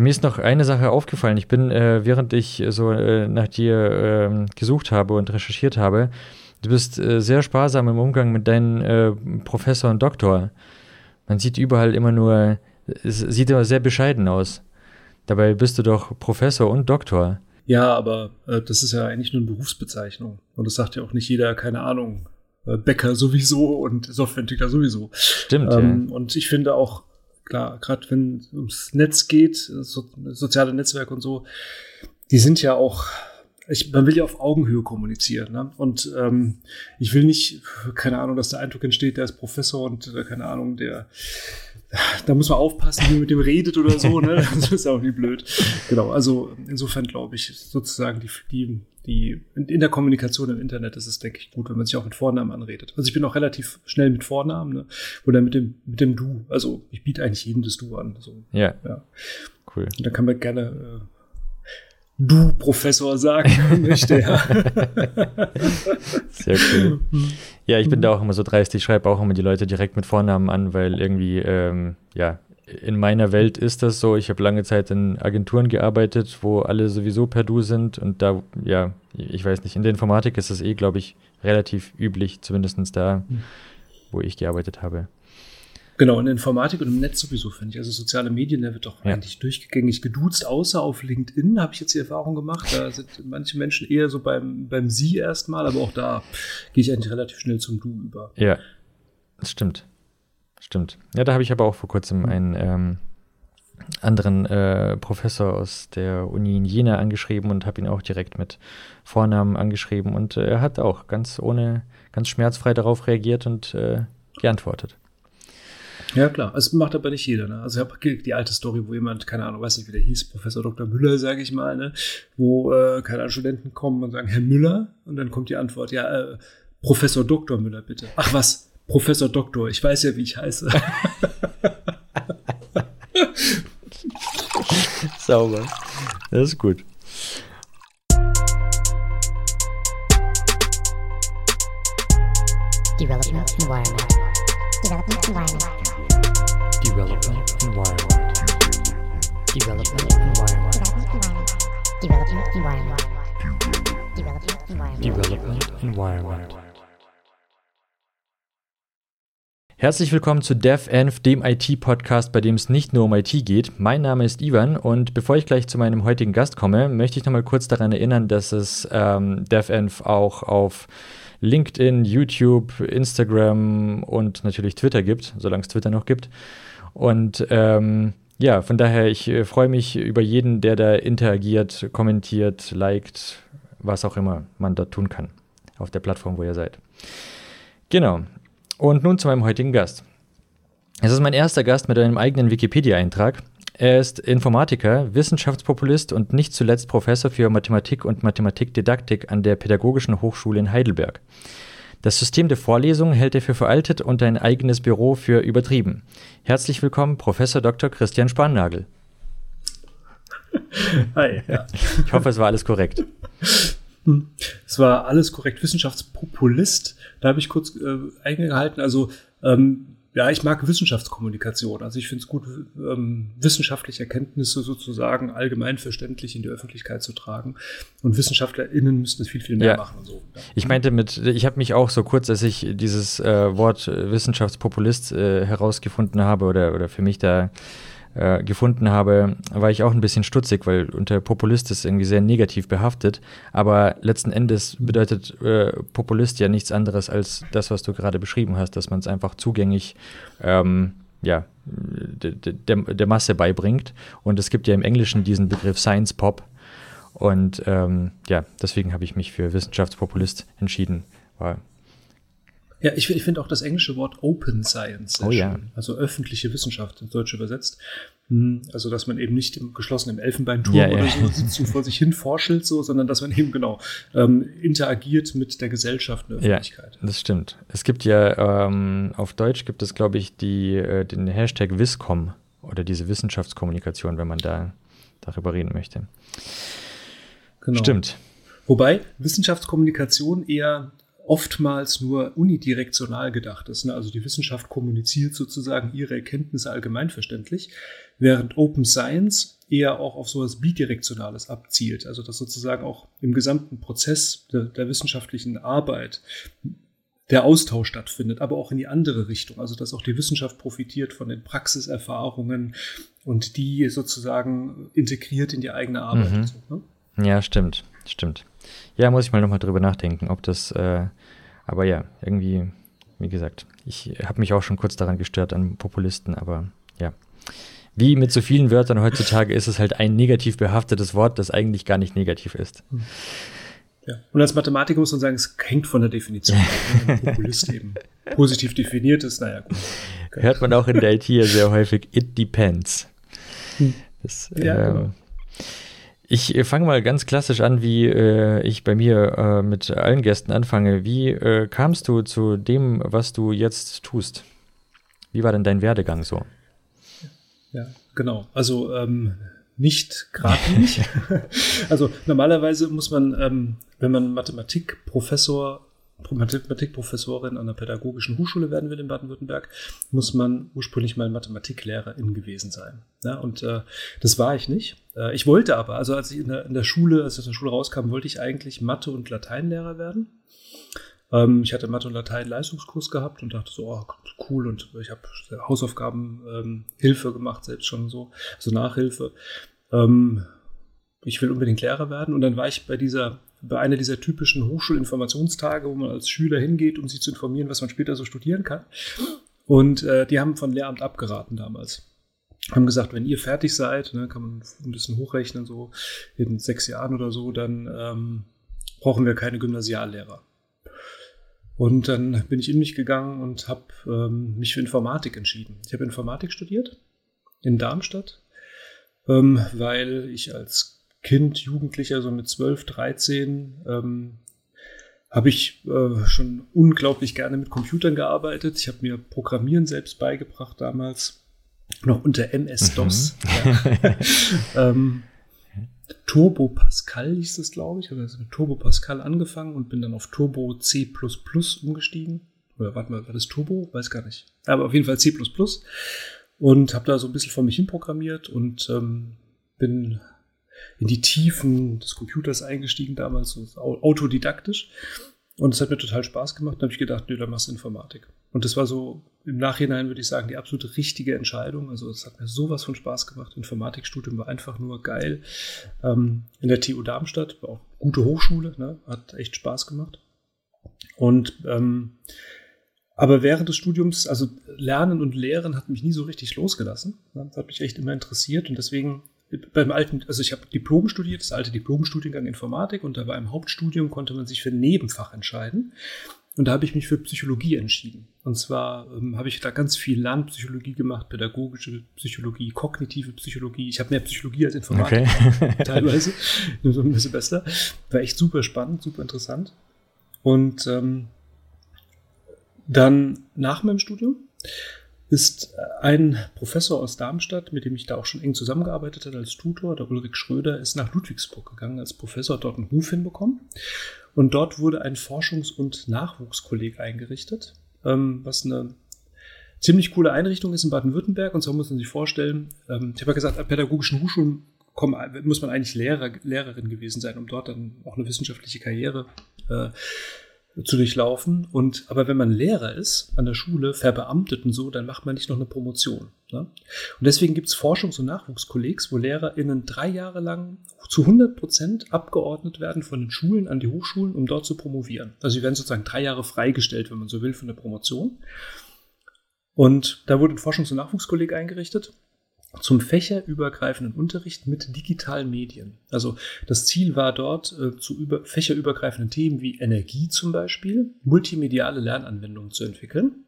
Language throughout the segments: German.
Mir ist noch eine Sache aufgefallen. Ich bin, äh, während ich so äh, nach dir äh, gesucht habe und recherchiert habe, du bist äh, sehr sparsam im Umgang mit deinen äh, Professor und Doktor. Man sieht überall immer nur, es sieht immer sehr bescheiden aus. Dabei bist du doch Professor und Doktor. Ja, aber äh, das ist ja eigentlich nur eine Berufsbezeichnung. Und das sagt ja auch nicht jeder, keine Ahnung, Bäcker sowieso und Softwareentwickler sowieso. Stimmt. Ähm, ja. Und ich finde auch, klar, gerade wenn es ums Netz geht, so, soziale Netzwerke und so, die sind ja auch, ich, man will ja auf Augenhöhe kommunizieren. Ne? Und ähm, ich will nicht, keine Ahnung, dass der Eindruck entsteht, der ist Professor und äh, keine Ahnung, der da muss man aufpassen, wie man mit dem redet oder so, ne? Das ist auch nie blöd. Genau, also insofern glaube ich, sozusagen die, die, die, in der Kommunikation im Internet ist es, denke ich, gut, wenn man sich auch mit Vornamen anredet. Also ich bin auch relativ schnell mit Vornamen, ne? Oder mit dem, mit dem Du. Also ich biete eigentlich jedem das Du an. So. Ja. ja. Cool. Und da kann man gerne äh, du Professor sagen möchte. Ja. Sehr cool. Ja, ich bin da auch immer so dreist. Ich schreibe auch immer die Leute direkt mit Vornamen an, weil irgendwie, ähm, ja, in meiner Welt ist das so. Ich habe lange Zeit in Agenturen gearbeitet, wo alle sowieso per Du sind und da, ja, ich weiß nicht, in der Informatik ist das eh, glaube ich, relativ üblich, zumindest da, wo ich gearbeitet habe. Genau, in der Informatik und im Netz sowieso, finde ich. Also soziale Medien, da wird doch ja. eigentlich durchgängig geduzt, außer auf LinkedIn habe ich jetzt die Erfahrung gemacht. Da sind manche Menschen eher so beim, beim Sie erstmal, aber auch da gehe ich eigentlich relativ schnell zum Du über. Ja, das stimmt. Stimmt. Ja, da habe ich aber auch vor kurzem einen ähm, anderen äh, Professor aus der Uni in Jena angeschrieben und habe ihn auch direkt mit Vornamen angeschrieben und äh, er hat auch ganz ohne, ganz schmerzfrei darauf reagiert und äh, geantwortet. Ja, klar. Also, das macht aber nicht jeder. Ne? Also, ich habe die alte Story, wo jemand, keine Ahnung, weiß nicht, wie der hieß, Professor Dr. Müller, sage ich mal, ne? wo, äh, keine Ahnung, Studenten kommen und sagen, Herr Müller, und dann kommt die Antwort, ja, äh, Professor Dr. Müller, bitte. Ach was, Professor Doktor, ich weiß ja, wie ich heiße. Sauber. Das ist gut. Development environment. Development environment. Development environment. Development environment. Development environment. Development environment. Development. Herzlich willkommen zu DevEnv, dem IT-Podcast, bei dem es nicht nur um IT geht. Mein Name ist Ivan und bevor ich gleich zu meinem heutigen Gast komme, möchte ich nochmal kurz daran erinnern, dass es ähm, DevEnv auch auf LinkedIn, YouTube, Instagram und natürlich Twitter gibt, solange es Twitter noch gibt. Und ähm, ja, von daher, ich äh, freue mich über jeden, der da interagiert, kommentiert, liked, was auch immer man da tun kann auf der Plattform, wo ihr seid. Genau. Und nun zu meinem heutigen Gast. Es ist mein erster Gast mit einem eigenen Wikipedia-Eintrag. Er ist Informatiker, Wissenschaftspopulist und nicht zuletzt Professor für Mathematik und Mathematikdidaktik an der Pädagogischen Hochschule in Heidelberg. Das System der Vorlesungen hält er für veraltet und ein eigenes Büro für übertrieben. Herzlich willkommen, Professor Dr. Christian Spannagel. Hi. Ja. Ich hoffe, es war alles korrekt. Es war alles korrekt. Wissenschaftspopulist, da habe ich kurz äh, eingehalten. Also ähm, ja, ich mag Wissenschaftskommunikation. Also ich finde es gut, ähm, wissenschaftliche Erkenntnisse sozusagen allgemein verständlich in die Öffentlichkeit zu tragen. Und WissenschaftlerInnen müssen das viel, viel mehr Ja. machen und so. Ja. Ich meinte mit, ich habe mich auch so kurz, als ich dieses äh, Wort äh, Wissenschaftspopulist äh, herausgefunden habe oder, oder für mich da äh, gefunden habe, war ich auch ein bisschen stutzig, weil unter Populist ist irgendwie sehr negativ behaftet. Aber letzten Endes bedeutet äh, Populist ja nichts anderes als das, was du gerade beschrieben hast, dass man es einfach zugänglich ähm, ja, de- de- der, der Masse beibringt. Und es gibt ja im Englischen diesen Begriff Science Pop. Und ähm, ja, deswegen habe ich mich für Wissenschaftspopulist entschieden. War, Ja, ich, ich finde auch das englische Wort Open Science sehr Oh ja. schön. Also öffentliche Wissenschaft ins Deutsche übersetzt. Hm, Also, dass man eben nicht im geschlossenen Elfenbeinturm Ja, oder ja. so und vor sich hin forschelt, so, sondern dass man eben genau ähm, interagiert mit der Gesellschaft und der Ja, Öffentlichkeit. das stimmt. Es gibt ja ähm, auf Deutsch gibt es, glaube ich, die, äh, den Hashtag Wiscom oder diese Wissenschaftskommunikation, wenn man da darüber reden möchte. Genau. Stimmt. Wobei Wissenschaftskommunikation eher oftmals nur unidirektional gedacht ist. Ne? Also die Wissenschaft kommuniziert sozusagen ihre Erkenntnisse allgemeinverständlich, während Open Science eher auch auf sowas Bidirektionales abzielt. Also dass sozusagen auch im gesamten Prozess der, der wissenschaftlichen Arbeit der Austausch stattfindet, aber auch in die andere Richtung. Also dass auch die Wissenschaft profitiert von den Praxiserfahrungen und die sozusagen integriert in die eigene Arbeit. Mhm. So, ne? Ja, stimmt, stimmt. Ja, muss ich mal nochmal drüber nachdenken, ob das, äh, aber ja, irgendwie, wie gesagt, ich habe mich auch schon kurz daran gestört an Populisten, aber ja. Wie mit so vielen Wörtern heutzutage ist es halt ein negativ behaftetes Wort, das eigentlich gar nicht negativ ist. Ja. Und als Mathematiker muss man sagen, es hängt von der Definition ab. Wenn ein Populist eben positiv definiert ist, naja, gut. Hört man auch in der IT ja sehr häufig, it depends. Das, Ja, ähm, genau. Ich äh, fange mal ganz klassisch an, wie äh, ich bei mir äh, mit allen Gästen anfange. Wie äh, kamst du zu dem, was du jetzt tust? Wie war denn dein Werdegang so? Ja, genau. Also ähm, nicht geradlinig. also normalerweise muss man, ähm, wenn man Mathematikprofessor, Mathematikprofessorin an der pädagogischen Hochschule werden will in Baden-Württemberg, muss man ursprünglich mal Mathematiklehrerin gewesen sein. Ja, und äh, das war ich nicht. Äh, ich wollte aber, also als ich in der, in der Schule, als ich aus der Schule rauskam, wollte ich eigentlich Mathe- und Lateinlehrer werden. Ähm, ich hatte Mathe- und Latein-Leistungskurs gehabt und dachte so, oh, cool. Und ich habe Hausaufgaben, ähm, gemacht, selbst schon so, also Nachhilfe. Ähm, ich will unbedingt Lehrer werden. Und dann war ich bei dieser, bei einer dieser typischen Hochschulinformationstage, wo man als Schüler hingeht, um sich zu informieren, was man später so studieren kann. Und äh, die haben von Lehramt abgeraten damals. Haben gesagt, wenn ihr fertig seid, ne, kann man ein bisschen hochrechnen, so in sechs Jahren oder so, dann ähm, brauchen wir keine Gymnasiallehrer. Und dann bin ich in mich gegangen und habe ähm, mich für Informatik entschieden. Ich habe Informatik studiert in Darmstadt, ähm, weil ich als Kind, Jugendlicher, so mit 12, 13, ähm, habe ich äh, schon unglaublich gerne mit Computern gearbeitet. Ich habe mir Programmieren selbst beigebracht damals, noch unter MS-DOS. Ja. ähm, Turbo Pascal hieß es, glaube ich. Ich habe also mit Turbo Pascal angefangen und bin dann auf Turbo C umgestiegen. Oder warte mal, war das Turbo? Weiß gar nicht. Aber auf jeden Fall C. Und habe da so ein bisschen vor mich hin programmiert und ähm, bin in die Tiefen des Computers eingestiegen damals, so au- autodidaktisch. Und es hat mir total Spaß gemacht. Da habe ich gedacht, nee, dann machst du Informatik. Und das war so im Nachhinein, würde ich sagen, die absolute richtige Entscheidung. Also es hat mir sowas von Spaß gemacht. Informatikstudium war einfach nur geil. Ähm, in der TU Darmstadt, war auch gute Hochschule, ne? hat echt Spaß gemacht. Und ähm, aber während des Studiums, also Lernen und Lehren hat mich nie so richtig losgelassen. Ne? Das hat mich echt immer interessiert und deswegen beim alten, also ich habe Diplom studiert, das alte Diplomstudiengang Informatik und da war im Hauptstudium konnte man sich für ein Nebenfach entscheiden. Und da habe ich mich für Psychologie entschieden. Und zwar ähm, habe ich da ganz viel Lernpsychologie gemacht, pädagogische Psychologie, kognitive Psychologie. Ich habe mehr Psychologie als Informatik Okay. teilweise so einem Semester. War echt super spannend, super interessant. Und ähm, dann nach meinem Studium ist ein Professor aus Darmstadt, mit dem ich da auch schon eng zusammengearbeitet habe als Tutor, der Ulrich Schröder, ist nach Ludwigsburg gegangen als Professor, dort einen Ruf hinbekommen. Und dort wurde ein Forschungs- und Nachwuchskolleg eingerichtet, ähm, was eine ziemlich coole Einrichtung ist in Baden-Württemberg. Und zwar muss man sich vorstellen, ähm, ich habe ja gesagt, an pädagogischen Hochschulen muss man eigentlich Lehrer, Lehrerin gewesen sein, um dort dann auch eine wissenschaftliche Karriere äh, zu durchlaufen. Und aber wenn man Lehrer ist an der Schule, verbeamtet und so, dann macht man nicht noch eine Promotion. Ne? Und deswegen gibt es Forschungs- und Nachwuchskollegs, wo LehrerInnen drei Jahre lang zu 100 Prozent abgeordnet werden von den Schulen an die Hochschulen, um dort zu promovieren. Also sie werden sozusagen drei Jahre freigestellt, wenn man so will, für eine Promotion. Und da wurde ein Forschungs- und Nachwuchskolleg eingerichtet zum fächerübergreifenden Unterricht mit digitalen Medien. Also das Ziel war dort, äh, zu über, fächerübergreifenden Themen wie Energie zum Beispiel, multimediale Lernanwendungen zu entwickeln.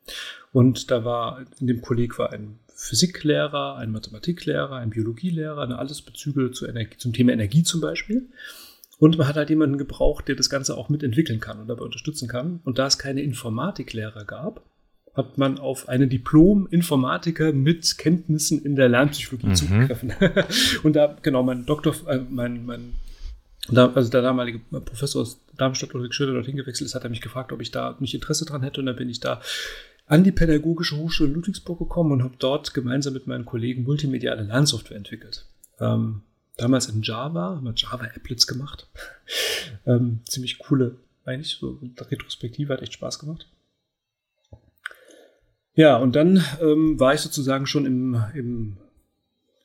Und da war in dem Kolleg war ein Physiklehrer, ein Mathematiklehrer, ein Biologielehrer, ne, alles Bezüge zu Energie, zum Thema Energie zum Beispiel. Und man hat halt jemanden gebraucht, der das Ganze auch mitentwickeln kann und dabei unterstützen kann. Und da es keine Informatiklehrer gab, hat man auf einen Diplom-Informatiker mit Kenntnissen in der Lernpsychologie Mhm. zugegriffen. und da, genau, mein Doktor, äh, mein, mein, also der damalige Professor aus Darmstadt, Ulrich Schöder, dorthin gewechselt ist, hat er mich gefragt, ob ich da mich Interesse dran hätte. Und dann bin ich da an die Pädagogische Hochschule Ludwigsburg gekommen und habe dort gemeinsam mit meinen Kollegen multimediale Lernsoftware entwickelt. Ähm, damals in Java, haben wir Java-Applets gemacht. ähm, ziemlich coole, eigentlich so Retrospektive, hat echt Spaß gemacht. Ja, und dann ähm, war ich sozusagen schon im, im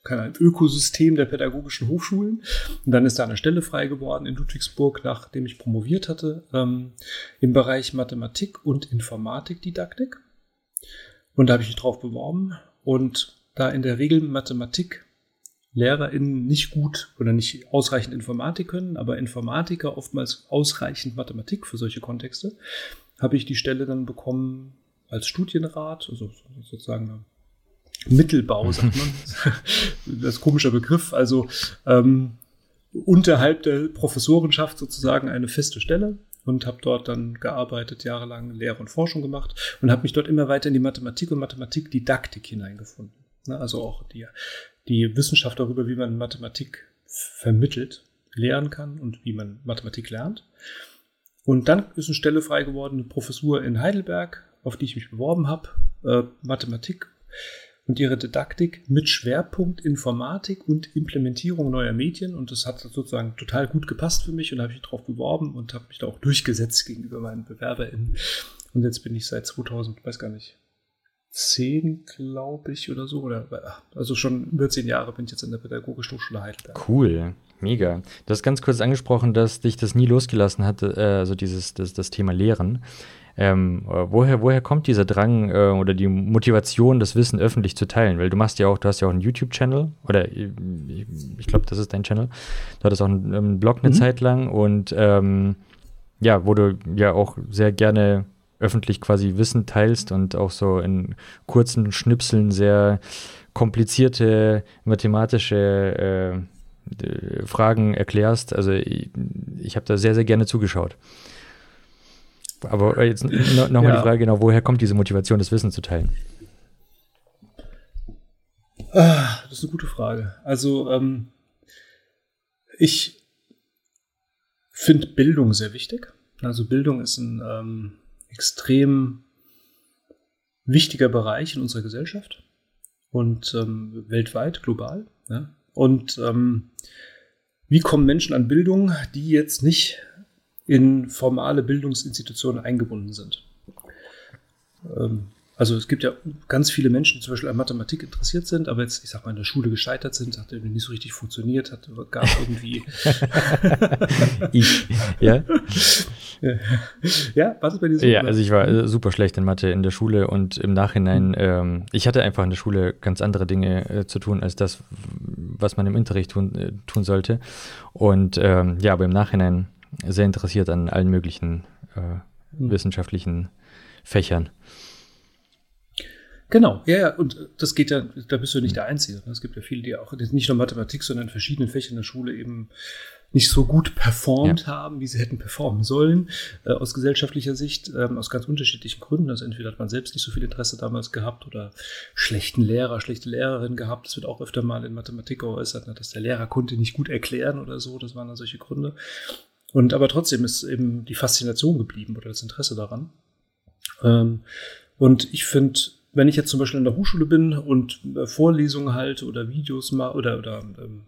keine Ahnung, Ökosystem der pädagogischen Hochschulen. Und dann ist da eine Stelle frei geworden in Ludwigsburg, nachdem ich promoviert hatte, ähm, im Bereich Mathematik und Informatikdidaktik. Und da habe ich mich drauf beworben. Und da in der Regel Mathematik LehrerInnen nicht gut oder nicht ausreichend Informatik können, aber Informatiker oftmals ausreichend Mathematik für solche Kontexte, habe ich die Stelle dann bekommen als Studienrat, also sozusagen Mittelbau, sagt man. das ist ein komischer Begriff. Also ähm, unterhalb der Professorenschaft sozusagen eine feste Stelle und habe dort dann gearbeitet, jahrelang Lehre und Forschung gemacht und habe mich dort immer weiter in die Mathematik und Mathematikdidaktik hineingefunden. Ne, also auch die, die Wissenschaft darüber, wie man Mathematik vermittelt, lernen kann und wie man Mathematik lernt. Und dann ist eine Stelle frei geworden, eine Professur in Heidelberg, auf die ich mich beworben habe, äh, Mathematik und ihre Didaktik mit Schwerpunkt Informatik und Implementierung neuer Medien. Und das hat sozusagen total gut gepasst für mich und habe mich darauf beworben und habe mich da auch durchgesetzt gegenüber meinen BewerberInnen. Und jetzt bin ich seit 2000, weiß gar nicht, zehn, glaube ich, oder so. Oder also schon über zehn Jahre bin ich jetzt in der Pädagogischen Hochschule Heidelberg. Cool, mega. Du hast ganz kurz angesprochen, dass dich das nie losgelassen hat, äh, also dieses das, das Thema Lehren. Ähm, woher, woher kommt dieser Drang äh, oder die Motivation, das Wissen öffentlich zu teilen? Weil du machst ja auch, du hast ja auch einen YouTube-Channel oder ich, ich glaube, das ist dein Channel. Du hattest auch einen, einen Blog eine mhm. Zeit lang und ähm, ja, wo du ja auch sehr gerne öffentlich quasi Wissen teilst und auch so in kurzen Schnipseln sehr komplizierte mathematische äh, Fragen erklärst. Also ich, ich habe da sehr, sehr gerne zugeschaut. Aber jetzt nochmal ja. die Frage genau, woher kommt diese Motivation, das Wissen zu teilen? Ah, das ist eine gute Frage. Also ähm, ich finde Bildung sehr wichtig. Also Bildung ist ein ähm, extrem wichtiger Bereich in unserer Gesellschaft und ähm, weltweit, global. Ja? Und ähm, wie kommen Menschen an Bildung, die jetzt nicht in formale Bildungsinstitutionen eingebunden sind. Ähm, also es gibt ja ganz viele Menschen, die zum Beispiel an Mathematik interessiert sind, aber jetzt, ich sag mal, in der Schule gescheitert sind, hat irgendwie nicht so richtig funktioniert, hat gab irgendwie. ich, ja. ja, was ist bei dir so? Ja, also ich war äh, super schlecht in Mathe in der Schule und im Nachhinein, mhm. ähm, ich hatte einfach in der Schule ganz andere Dinge äh, zu tun, als das, was man im Unterricht tun, äh, tun sollte. Und ähm, ja, aber im Nachhinein sehr interessiert an allen möglichen äh, mhm. wissenschaftlichen Fächern. Genau, ja, ja, und das geht ja, da bist du nicht der Einzige. Ne? Es gibt ja viele, die auch nicht nur Mathematik, sondern in verschiedenen Fächern in der Schule eben nicht so gut performt ja. haben, wie sie hätten performen sollen, äh, aus gesellschaftlicher Sicht, ähm, aus ganz unterschiedlichen Gründen. Also entweder hat man selbst nicht so viel Interesse damals gehabt oder schlechten Lehrer, schlechte Lehrerin gehabt. Das wird auch öfter mal in Mathematik geäußert, ne, dass der Lehrer konnte nicht gut erklären oder so. Das waren dann solche Gründe. Und aber trotzdem ist eben die Faszination geblieben oder das Interesse daran. Ähm, und ich finde, wenn ich jetzt zum Beispiel in der Hochschule bin und äh, Vorlesungen halte oder Videos mache oder, oder ähm,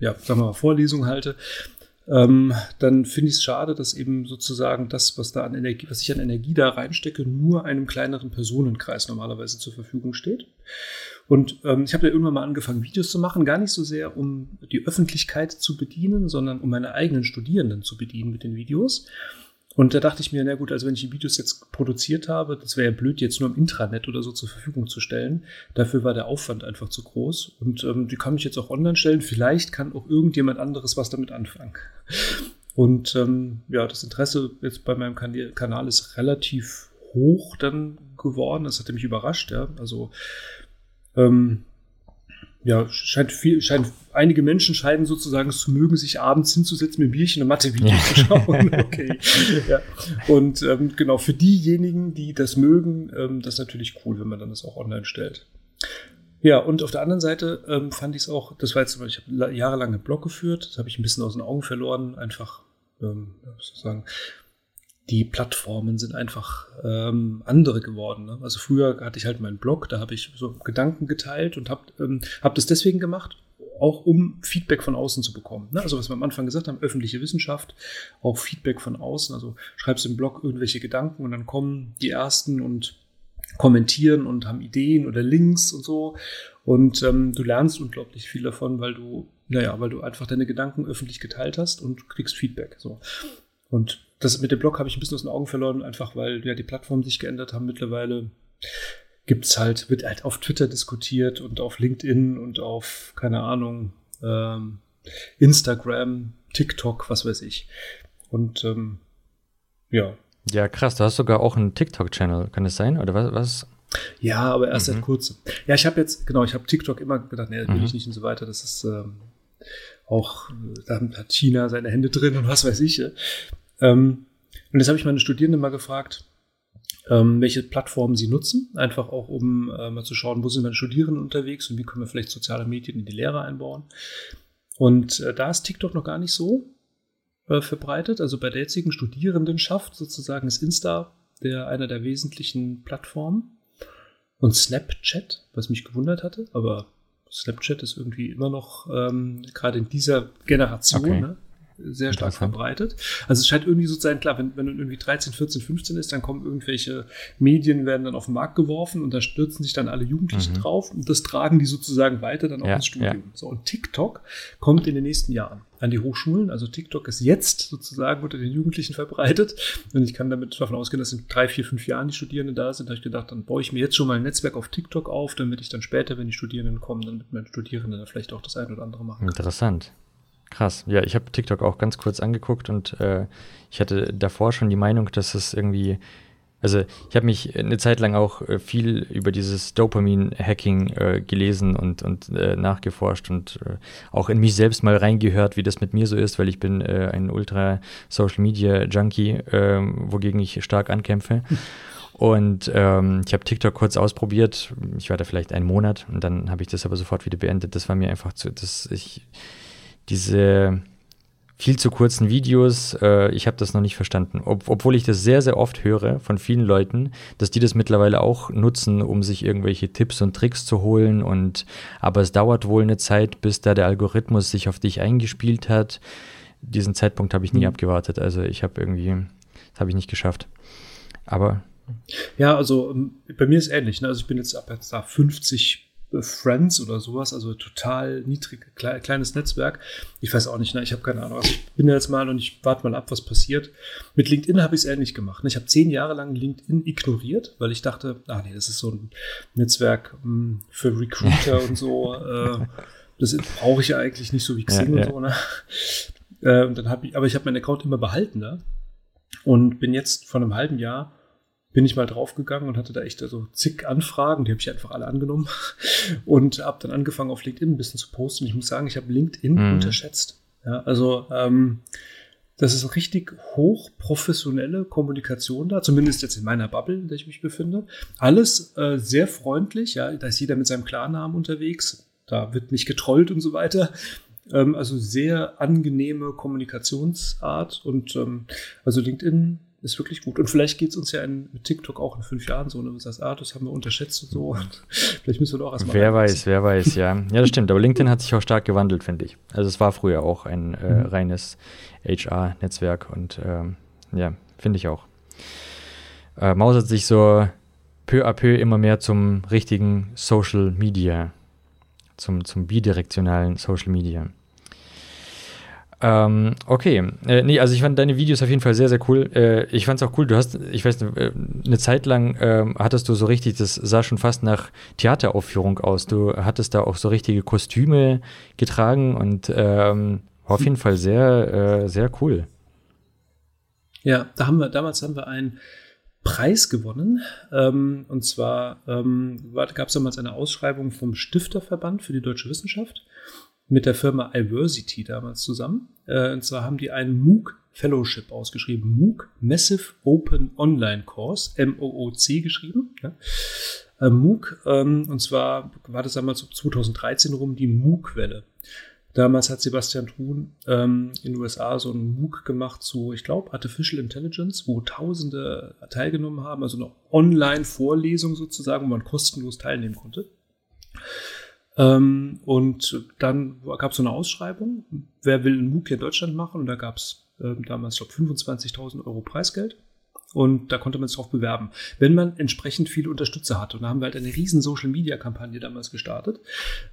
ja, sagen wir mal, Vorlesungen halte, ähm, dann finde ich es schade, dass eben sozusagen das, was da an Energie, was ich an Energie da reinstecke, nur einem kleineren Personenkreis normalerweise zur Verfügung steht. Und ähm, ich habe ja irgendwann mal angefangen, Videos zu machen, gar nicht so sehr, um die Öffentlichkeit zu bedienen, sondern um meine eigenen Studierenden zu bedienen mit den Videos. Und da dachte ich mir, na gut, also wenn ich die Videos jetzt produziert habe, das wäre ja blöd, jetzt nur im Intranet oder so zur Verfügung zu stellen. Dafür war der Aufwand einfach zu groß. Und ähm, die kann ich jetzt auch online stellen. Vielleicht kann auch irgendjemand anderes was damit anfangen. Und ähm, ja, das Interesse jetzt bei meinem kan Kanal ist relativ hoch dann geworden. Das hatte mich überrascht, ja. Also ähm, ja, scheint viel, scheint, einige Menschen scheinen sozusagen es zu mögen, sich abends hinzusetzen mit Bierchen und Mathe-Videos ja. zu schauen. Okay. ja. Und ähm, genau, für diejenigen, die das mögen, ähm, das ist natürlich cool, wenn man dann das auch online stellt. Ja, und auf der anderen Seite ähm, fand ich es auch, das war jetzt, ich habe jahrelang einen Blog geführt, das habe ich ein bisschen aus den Augen verloren, einfach, ähm, sozusagen, die Plattformen sind einfach ähm, andere geworden. Ne? Also früher hatte ich halt meinen Blog, da habe ich so Gedanken geteilt und habe ähm, hab das deswegen gemacht, auch um Feedback von außen zu bekommen. Ne? Also was wir am Anfang gesagt haben, öffentliche Wissenschaft, auch Feedback von außen. Also schreibst im Blog irgendwelche Gedanken und dann kommen die ersten und kommentieren und haben Ideen oder Links und so. Und ähm, du lernst unglaublich viel davon, weil du, naja, weil du einfach deine Gedanken öffentlich geteilt hast und kriegst Feedback. So. Und das mit dem Blog habe ich ein bisschen aus den Augen verloren, einfach weil ja die Plattformen sich geändert haben. Mittlerweile gibt's halt, wird halt auf Twitter diskutiert und auf LinkedIn und auf, keine Ahnung, ähm, Instagram, TikTok, was weiß ich. Und ähm, ja. Ja, krass, du hast sogar auch einen TikTok-Channel, kann es sein? Oder was? was? Ja, aber erst mhm. seit kurzem. Ja, ich habe jetzt, genau, ich habe TikTok immer gedacht, nee, das will mhm. ich nicht und so weiter. Das ist ähm, auch, da hat China seine Hände drin und was weiß ich. Ähm, und jetzt habe ich meine Studierenden mal gefragt, ähm, welche Plattformen sie nutzen, einfach auch um äh, mal zu schauen, wo sind meine Studierenden unterwegs und wie können wir vielleicht soziale Medien in die Lehre einbauen. Und äh, da ist TikTok noch gar nicht so äh, verbreitet. Also bei der jetzigen Studierendenschaft sozusagen ist Insta der einer der wesentlichen Plattformen und Snapchat, was mich gewundert hatte, aber Snapchat ist irgendwie immer noch ähm, gerade in dieser Generation okay. ne, sehr stark verbreitet. Also es scheint irgendwie so zu sein, klar, wenn, wenn irgendwie 13, 14, 15 ist, dann kommen irgendwelche Medien, werden dann auf den Markt geworfen und da stürzen sich dann alle Jugendlichen mhm. drauf und das tragen die sozusagen weiter dann auch ja, ins Studium. Ja. So, und TikTok kommt in den nächsten Jahren an die Hochschulen. Also TikTok ist jetzt sozusagen unter den Jugendlichen verbreitet. Und ich kann damit davon ausgehen, dass in drei, vier, fünf Jahren die Studierenden da sind. Da habe ich gedacht, dann baue ich mir jetzt schon mal ein Netzwerk auf TikTok auf, damit ich dann später, wenn die Studierenden kommen, dann mit meinen Studierenden dann vielleicht auch das eine oder andere machen kann. Interessant. Krass. Ja, ich habe TikTok auch ganz kurz angeguckt und äh, ich hatte davor schon die Meinung, dass es irgendwie, also ich habe mich eine Zeit lang auch äh, viel über dieses Dopamin-Hacking äh, gelesen und, und äh, nachgeforscht und äh, auch in mich selbst mal reingehört, wie das mit mir so ist, weil ich bin äh, ein Ultra-Social-Media-Junkie, ähm, wogegen ich stark ankämpfe. Und ähm, ich habe TikTok kurz ausprobiert. Ich war da vielleicht einen Monat und dann habe ich das aber sofort wieder beendet. Das war mir einfach zu, das ich diese viel zu kurzen Videos, äh, ich habe das noch nicht verstanden. Ob, obwohl ich das sehr, sehr oft höre von vielen Leuten, dass die das mittlerweile auch nutzen, um sich irgendwelche Tipps und Tricks zu holen. Und aber es dauert wohl eine Zeit, bis da der Algorithmus sich auf dich eingespielt hat. Diesen Zeitpunkt habe ich nie mhm. abgewartet. Also ich habe irgendwie, das habe ich nicht geschafft. Aber ja, also ähm, bei mir ist ähnlich. Ne? Also ich bin jetzt ab jetzt da 50 Friends oder sowas, also total niedrig, kleines Netzwerk. Ich weiß auch nicht, ne? ich habe keine Ahnung. Also ich bin jetzt mal und ich warte mal ab, was passiert. Mit LinkedIn habe ich es ähnlich gemacht. Ne? Ich habe zehn Jahre lang LinkedIn ignoriert, weil ich dachte, ach nee, das ist so ein Netzwerk mh, hm, für Recruiter und so. Äh, das brauche ich ja eigentlich nicht so wie Xing ja, ja. und so. Ne? Äh, und dann habe ich, aber ich habe meinen Account immer behalten da ne? und bin jetzt vor einem halben Jahr bin ich mal draufgegangen und hatte da echt so zig Anfragen, die habe ich einfach alle angenommen und habe dann angefangen auf LinkedIn ein bisschen zu posten. Ich muss sagen, ich habe LinkedIn mhm. unterschätzt. Ja, also ähm, das ist richtig hochprofessionelle Kommunikation da, zumindest jetzt in meiner Bubble, in der ich mich befinde. Alles äh, sehr freundlich, ja, da ist jeder mit seinem Klarnamen unterwegs, da wird nicht getrollt und so weiter. Ähm, also sehr angenehme Kommunikationsart und ähm, also LinkedIn ist wirklich gut. Und vielleicht geht es uns ja in, mit TikTok auch in fünf Jahren so. Und ne? du sagst, ah, das haben wir unterschätzt und so. Vielleicht müssen wir doch erstmal. Wer weiß, wer weiß, ja. Ja, das stimmt. Aber LinkedIn hat sich auch stark gewandelt, finde ich. Also es war früher auch ein äh, mhm. reines HR-Netzwerk und ähm, ja, finde ich auch. Äh, mausert sich so peu à peu immer mehr zum richtigen Social Media, zum, zum bidirektionalen Social Media. Ähm, okay. Äh, nee, also ich fand deine Videos auf jeden Fall sehr, sehr cool. Äh, ich fand es auch cool. Du hast, ich weiß äh, eine Zeit lang äh, hattest du so richtig, das sah schon fast nach Theateraufführung aus. Du hattest da auch so richtige Kostüme getragen und ähm, war auf jeden Fall sehr, äh, sehr cool. Ja, da haben wir, damals haben wir einen Preis gewonnen. Ähm, und zwar ähm, gab es damals eine Ausschreibung vom Stifterverband für die deutsche Wissenschaft mit der Firma Iversity damals zusammen. Äh, und zwar haben die einen MOOC Fellowship ausgeschrieben. MOOC, Massive Open Online Course, M-O-O-C geschrieben. Ja. Äh, MOOC, ähm, und zwar war das damals 2013 rum die MOOC-Welle. Damals hat Sebastian Thun ähm, in den USA so einen MOOC gemacht zu, ich glaube, Artificial Intelligence, wo Tausende teilgenommen haben, also eine Online-Vorlesung sozusagen, wo man kostenlos teilnehmen konnte. Ähm, und dann gab es so eine Ausschreibung, wer will einen MOOC in Deutschland machen? Und da gab es äh, damals, ich glaube, 25.000 Euro Preisgeld. Und da konnte man sich drauf bewerben, wenn man entsprechend viele Unterstützer hatte. Und da haben wir halt eine riesen Social-Media-Kampagne damals gestartet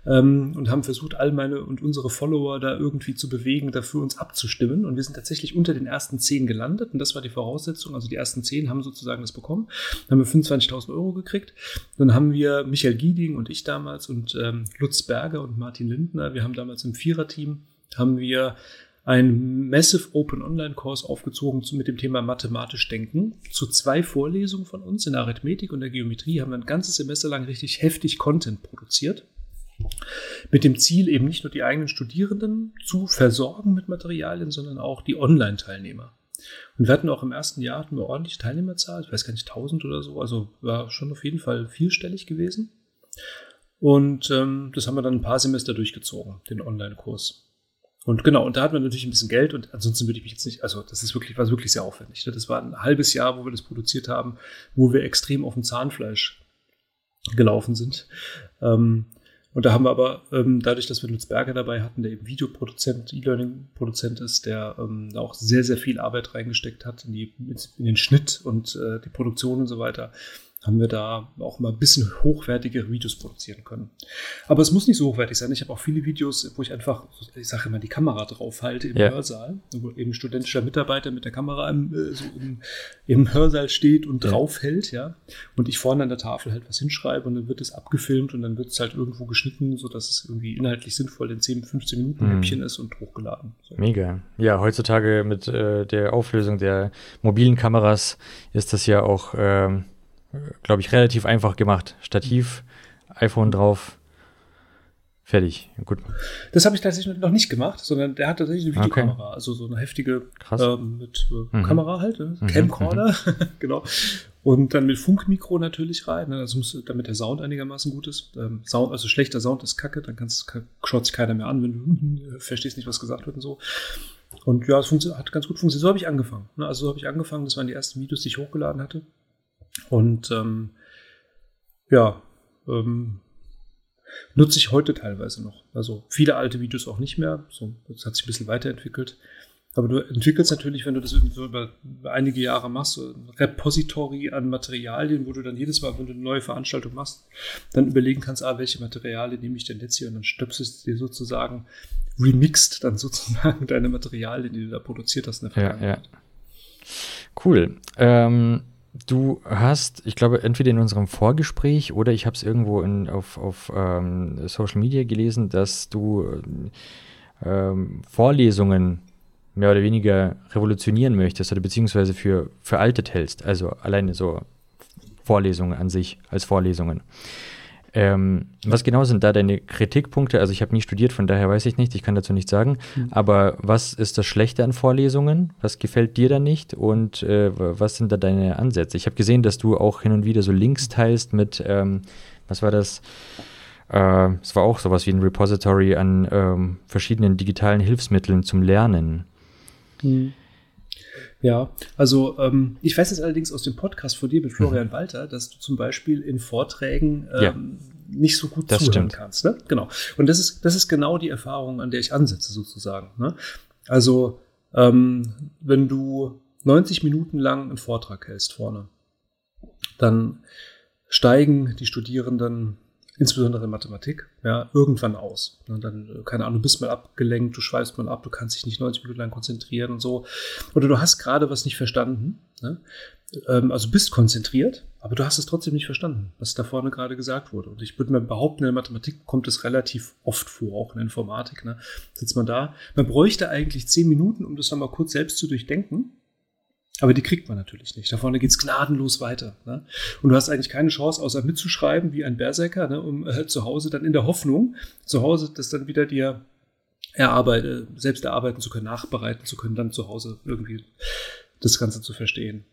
ähm, und haben versucht, all meine und unsere Follower da irgendwie zu bewegen, dafür uns abzustimmen. Und wir sind tatsächlich unter den ersten zehn gelandet. Und das war die Voraussetzung. Also die ersten zehn haben sozusagen das bekommen. Dann haben wir 25.000 Euro gekriegt. Dann haben wir Michael Gieding und ich damals und ähm, Lutz Berger und Martin Lindner. Wir haben damals im Viererteam haben wir ein Massive Open Online Kurs aufgezogen mit dem Thema mathematisch denken. Zu zwei Vorlesungen von uns in Arithmetik und der Geometrie haben wir ein ganzes Semester lang richtig heftig Content produziert. Mit dem Ziel, eben nicht nur die eigenen Studierenden zu versorgen mit Materialien, sondern auch die Online-Teilnehmer. Und wir hatten auch im ersten Jahr hatten wir ordentlich Teilnehmerzahl, ich weiß gar nicht, 1000 oder so, also war schon auf jeden Fall vierstellig gewesen. Und ähm, das haben wir dann ein paar Semester durchgezogen, den Online-Kurs. Und genau, und da hat man natürlich ein bisschen Geld und ansonsten würde ich mich jetzt nicht, also das ist wirklich, war wirklich sehr aufwendig. Ne? Das war ein halbes Jahr, wo wir das produziert haben, wo wir extrem auf dem Zahnfleisch gelaufen sind. Ähm, und da haben wir aber, ähm, dadurch, dass wir Lutz Berger dabei hatten, der eben Videoproduzent, E-Learning-Produzent ist, der ähm, auch sehr, sehr viel Arbeit reingesteckt hat in, die, in den Schnitt und äh, die Produktion und so weiter, haben wir da auch mal ein bisschen hochwertigere Videos produzieren können. Aber es muss nicht so hochwertig sein. Ich habe auch viele Videos, wo ich einfach, ich sage immer, die Kamera drauf halte im ja. Hörsaal, wo eben studentischer Mitarbeiter mit der Kamera im, äh, so im, im, Hörsaal steht und ja. draufhält, ja. Und ich vorne an der Tafel halt was hinschreibe und dann wird es abgefilmt und dann wird es halt irgendwo geschnitten, sodass es irgendwie inhaltlich sinnvoll in 10, 15 Minuten mhm. Häppchen ist und hochgeladen. So. Mega. Ja, heutzutage mit äh, der Auflösung der mobilen Kameras ist das ja auch ähm glaube ich, relativ einfach gemacht. Stativ, iPhone drauf, fertig. Gut. Das habe ich tatsächlich noch nicht gemacht, sondern der hat tatsächlich eine Videokamera, okay. also so eine heftige ähm, mit äh, mhm. Kamera halt, ne? mhm. Camcorder, mhm. genau. Und dann mit Funkmikro natürlich rein, ne? also muss, damit der Sound einigermaßen gut ist. Ähm, Sound, also schlechter Sound ist Kacke, dann kannst, schaut sich keiner mehr an, wenn du äh, verstehst nicht, was gesagt wird und so. Und ja, es hat ganz gut funktioniert. So habe ich angefangen. Ne? Also so habe ich angefangen. Das waren die ersten Videos, die ich hochgeladen hatte. Und ähm, ja, ähm, nutze ich heute teilweise noch. Also viele alte Videos auch nicht mehr. So, das hat sich ein bisschen weiterentwickelt. Aber du entwickelst natürlich, wenn du das so über einige Jahre machst, so ein Repository an Materialien, wo du dann jedes Mal, wenn du eine neue Veranstaltung machst, dann überlegen kannst, ah, welche Materialien nehme ich denn jetzt hier und dann stöpselst du dir sozusagen, remixed dann sozusagen deine Materialien, die du da produziert hast in der Vergangenheit. Ja, ja. Cool. Ähm, Du hast, ich glaube, entweder in unserem Vorgespräch oder ich habe es irgendwo in, auf, auf ähm, Social Media gelesen, dass du ähm, Vorlesungen mehr oder weniger revolutionieren möchtest oder beziehungsweise für veraltet hältst. Also alleine so Vorlesungen an sich als Vorlesungen. Ähm, was genau sind da deine Kritikpunkte? Also ich habe nie studiert, von daher weiß ich nicht, ich kann dazu nichts sagen. Mhm. Aber was ist das Schlechte an Vorlesungen? Was gefällt dir da nicht? Und äh, was sind da deine Ansätze? Ich habe gesehen, dass du auch hin und wieder so Links teilst mit, ähm, was war das? Äh, es war auch sowas wie ein Repository an ähm, verschiedenen digitalen Hilfsmitteln zum Lernen. Mhm. Ja, also ähm, ich weiß jetzt allerdings aus dem Podcast von dir mit Florian mhm. Walter, dass du zum Beispiel in Vorträgen ähm, ja. nicht so gut das zuhören stimmt. kannst. Ne? Genau. Und das ist, das ist genau die Erfahrung, an der ich ansetze, sozusagen. Ne? Also, ähm, wenn du 90 Minuten lang einen Vortrag hältst vorne, dann steigen die Studierenden insbesondere in Mathematik, ja, irgendwann aus. Und dann, äh, keine Ahnung, du bist mal abgelenkt, du schweifst mal ab, du kannst dich nicht 90 Minuten lang konzentrieren und so. Oder du hast gerade was nicht verstanden. Ne? Ähm, also bist konzentriert, aber du hast es trotzdem nicht verstanden, was da vorne gerade gesagt wurde. Und ich würde mir behaupten, in der Mathematik kommt es relativ oft vor, auch in Informatik. Ne? Sitzt man da. Man bräuchte eigentlich zehn Minuten, um das nochmal kurz selbst zu durchdenken. Aber die kriegt man natürlich nicht. Da vorne geht's gnadenlos weiter. Ne? Und du hast eigentlich keine Chance, außer mitzuschreiben wie ein Berserker, ne? um äh, zu Hause dann in der Hoffnung, zu Hause das dann wieder dir erarbeiten, selbst erarbeiten zu können, nachbereiten zu können, dann zu Hause irgendwie das Ganze zu verstehen.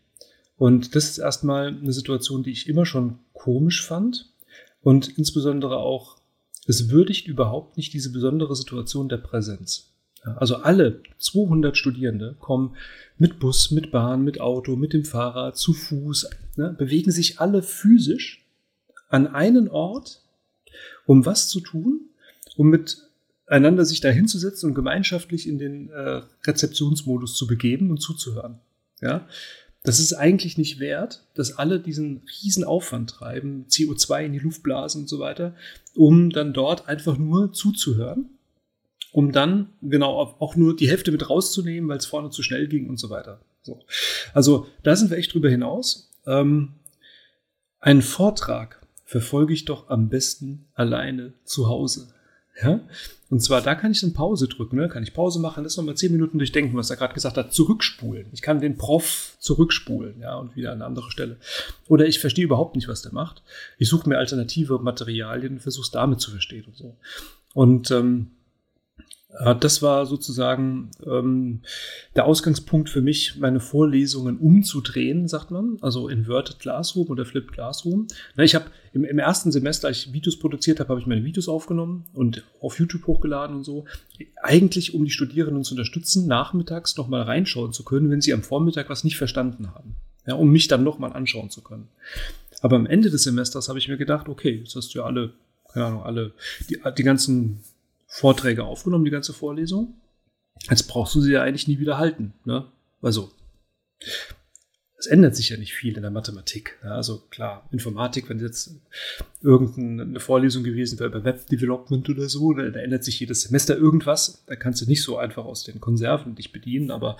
Und das ist erstmal eine Situation, die ich immer schon komisch fand. Und insbesondere auch, es würdigt überhaupt nicht diese besondere Situation der Präsenz. Also alle 200 Studierende kommen mit Bus, mit Bahn, mit Auto, mit dem Fahrrad, zu Fuß, ne, bewegen sich alle physisch an einen Ort um was zu tun, um miteinander sich da hinzusetzen und gemeinschaftlich in den äh, Rezeptionsmodus zu begeben und zuzuhören. Ja, das ist eigentlich nicht wert, dass alle diesen riesen Aufwand treiben, CO2 in die Luft blasen und so weiter, um dann dort einfach nur zuzuhören, um dann genau auch nur die Hälfte mit rauszunehmen, weil es vorne zu schnell ging und so weiter. So. Also da sind wir echt drüber hinaus. Ähm, einen Vortrag verfolge ich doch am besten alleine zu Hause. Ja? Und zwar, da kann ich dann Pause drücken, ne? kann ich Pause machen, das nochmal zehn Minuten durchdenken, was er gerade gesagt hat, zurückspulen. Ich kann den Prof zurückspulen, ja, und wieder an eine andere Stelle. Oder ich verstehe überhaupt nicht, was der macht. Ich suche mir alternative Materialien und versuche es damit zu verstehen und so. Und ähm, äh, das war sozusagen ähm, der Ausgangspunkt für mich, meine Vorlesungen umzudrehen, sagt man, also Inverted Classroom oder Flipped Classroom. Ich habe im, im, ersten Semester, als ich Videos produziert habe, habe ich meine Videos aufgenommen und auf YouTube hochgeladen und so. Eigentlich, um die Studierenden zu unterstützen, nachmittags nochmal reinschauen zu können, wenn sie am Vormittag was nicht verstanden haben. Ja, um mich dann nochmal anschauen zu können. Aber am Ende des Semesters habe ich mir gedacht, okay, jetzt hast du ja alle, keine Ahnung, alle, die, die ganzen Vorträge aufgenommen, die ganze Vorlesung. Jetzt brauchst du sie ja eigentlich nie wieder halten. Ne? Also, es ändert sich ja nicht viel in der Mathematik. Ja, also klar, Informatik, wenn jetzt irgendeine Vorlesung gewesen wäre über Web Development oder so, da, da ändert sich jedes Semester irgendwas. Da kannst du nicht so einfach aus den Konserven dich bedienen, aber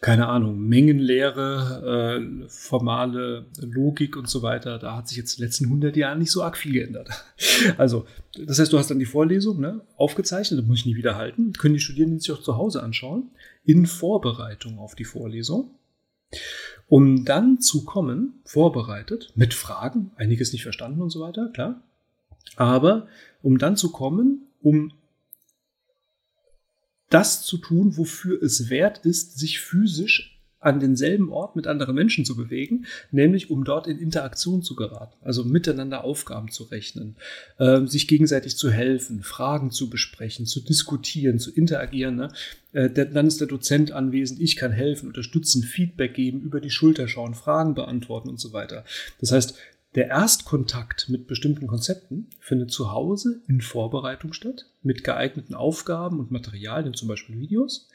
keine Ahnung, Mengenlehre, äh, formale Logik und so weiter, da hat sich jetzt in den letzten 100 Jahren nicht so arg viel geändert. Also, das heißt, du hast dann die Vorlesung ne, aufgezeichnet, das muss ich nie wieder halten, können die Studierenden sich auch zu Hause anschauen, in Vorbereitung auf die Vorlesung, um dann zu kommen, vorbereitet, mit Fragen, einiges nicht verstanden und so weiter, klar, aber um dann zu kommen, um das zu tun, wofür es wert ist, sich physisch an denselben Ort mit anderen Menschen zu bewegen, nämlich um dort in Interaktion zu geraten, also miteinander Aufgaben zu rechnen, äh, sich gegenseitig zu helfen, Fragen zu besprechen, zu diskutieren, zu interagieren. Ne? Äh, dann ist der Dozent anwesend, ich kann helfen, unterstützen, Feedback geben, über die Schulter schauen, Fragen beantworten und so weiter. Das heißt, der Erstkontakt mit bestimmten Konzepten findet zu Hause in Vorbereitung statt, mit geeigneten Aufgaben und Materialien, zum Beispiel Videos.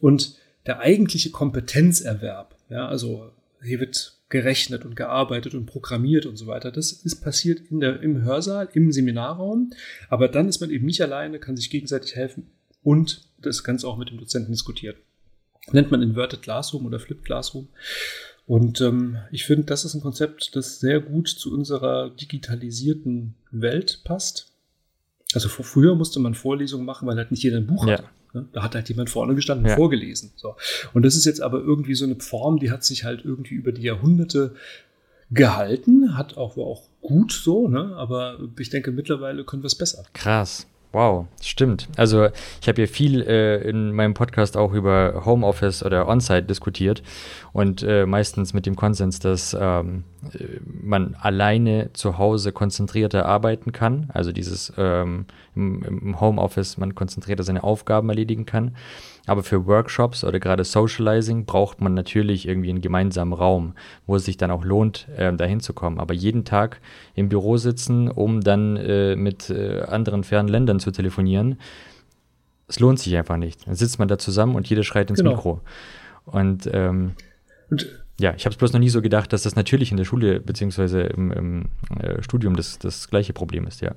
Und der eigentliche Kompetenzerwerb, ja, also hier wird gerechnet und gearbeitet und programmiert und so weiter. Das ist passiert in der, im Hörsaal, im Seminarraum. Aber dann ist man eben nicht alleine, kann sich gegenseitig helfen und das Ganze auch mit dem Dozenten diskutiert. Nennt man Inverted Classroom oder Flipped Classroom. Und ähm, ich finde, das ist ein Konzept, das sehr gut zu unserer digitalisierten Welt passt. Also vor, früher musste man Vorlesungen machen, weil halt nicht jeder ein Buch ja. hatte. Ne? Da hat halt jemand vorne gestanden und ja. vorgelesen. So. Und das ist jetzt aber irgendwie so eine Form, die hat sich halt irgendwie über die Jahrhunderte gehalten, hat auch, war auch gut so, ne? aber ich denke, mittlerweile können wir es besser. Krass. Wow, stimmt. Also ich habe ja viel äh, in meinem Podcast auch über Homeoffice oder On-Site diskutiert und äh, meistens mit dem Konsens, dass ähm, äh, man alleine zu Hause konzentrierter arbeiten kann, also dieses ähm, im, im Homeoffice man konzentrierter seine Aufgaben erledigen kann. Aber für Workshops oder gerade Socializing braucht man natürlich irgendwie einen gemeinsamen Raum, wo es sich dann auch lohnt, äh, dahin zu kommen. Aber jeden Tag im Büro sitzen, um dann äh, mit äh, anderen fernen Ländern zu telefonieren, es lohnt sich einfach nicht. Dann sitzt man da zusammen und jeder schreit ins genau. Mikro. Und, ähm, und ja, ich habe es bloß noch nie so gedacht, dass das natürlich in der Schule beziehungsweise im, im äh, Studium das, das gleiche Problem ist, ja.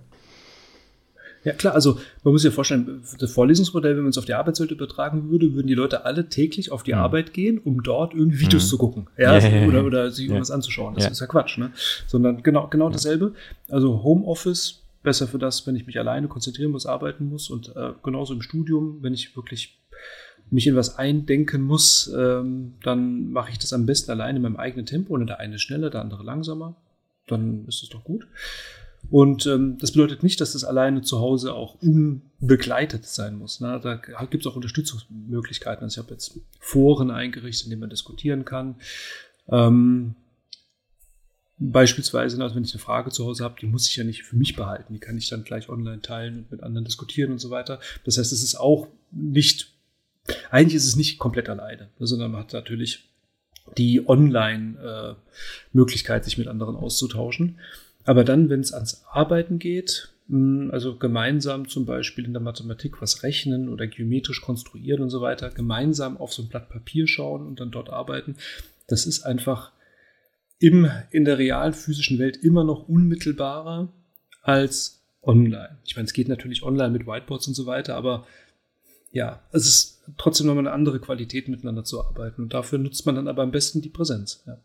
Ja, klar, also man muss sich ja vorstellen, das Vorlesungsmodell, wenn man es auf die Arbeitswelt übertragen würde, würden die Leute alle täglich auf die mhm. Arbeit gehen, um dort irgendwie Videos mhm. zu gucken. Ja, ja, ja oder, oder sich irgendwas anzuschauen. Das ist ja Quatsch, ne? Sondern genau, genau dasselbe. Also Homeoffice, besser für das, wenn ich mich alleine konzentrieren muss, arbeiten muss und äh, genauso im Studium, wenn ich wirklich mich in was eindenken muss, ähm, dann mache ich das am besten alleine in meinem eigenen Tempo und der eine schneller, der andere langsamer. Dann ist es doch gut. Und ähm, das bedeutet nicht, dass das alleine zu Hause auch unbegleitet sein muss. Ne? Da gibt es auch Unterstützungsmöglichkeiten. Also ich habe jetzt Foren eingerichtet, in denen man diskutieren kann. Ähm, beispielsweise, also wenn ich eine Frage zu Hause habe, die muss ich ja nicht für mich behalten. Die kann ich dann gleich online teilen und mit anderen diskutieren und so weiter. Das heißt, es ist auch nicht, eigentlich ist es nicht komplett alleine, sondern man hat natürlich die Online-Möglichkeit, äh, sich mit anderen auszutauschen. Aber dann, wenn es ans Arbeiten geht, mh, also gemeinsam zum Beispiel in der Mathematik was rechnen oder geometrisch konstruieren und so weiter, gemeinsam auf so ein Blatt Papier schauen und dann dort arbeiten, das ist einfach im, in der realen physischen Welt immer noch unmittelbarer als online. Ich meine, es geht natürlich online mit Whiteboards und so weiter, aber ja, es ist trotzdem nochmal eine andere Qualität, miteinander zu arbeiten. Und dafür nutzt man dann aber am besten die Präsenz. Ja.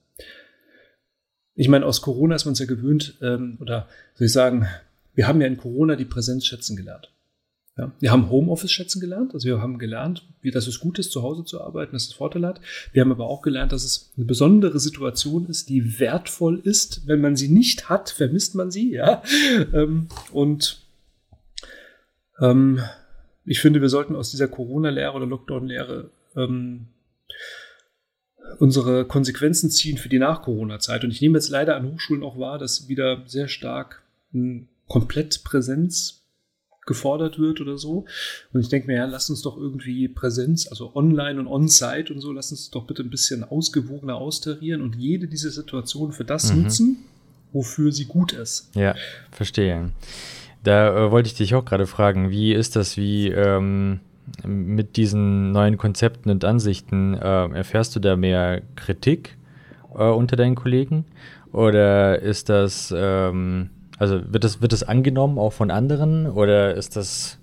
Ich meine, aus Corona ist man es ja gewöhnt, ähm, oder soll ich sagen, wir haben ja in Corona die Präsenz schätzen gelernt. Ja, wir haben Homeoffice schätzen gelernt, also wir haben gelernt, wie dass es gut ist, zu Hause zu arbeiten, dass es Vorteile hat. Wir haben aber auch gelernt, dass es eine besondere Situation ist, die wertvoll ist. Wenn man sie nicht hat, vermisst man sie, ja. Ähm, und ähm, ich finde, wir sollten aus dieser Corona-Lehre oder Lockdown-Lehre ähm, unsere Konsequenzen ziehen für die Nach-Corona-Zeit. Und ich nehme jetzt leider an Hochschulen auch wahr, dass wieder sehr stark ein Komplettpräsenz gefordert wird oder so. Und ich denke mir, ja, lass uns doch irgendwie Präsenz, also online und on-site und so, lass uns doch bitte ein bisschen ausgewogener austarieren und jede dieser Situationen für das mhm. nutzen, wofür sie gut ist. Ja, verstehe. Da äh, wollte ich dich auch gerade fragen, wie ist das, wie ähm, mit diesen neuen Konzepten und Ansichten, äh, erfährst du da mehr Kritik äh, unter deinen Kollegen? Oder ist das ähm, also wird das, wird das angenommen auch von anderen oder ist das,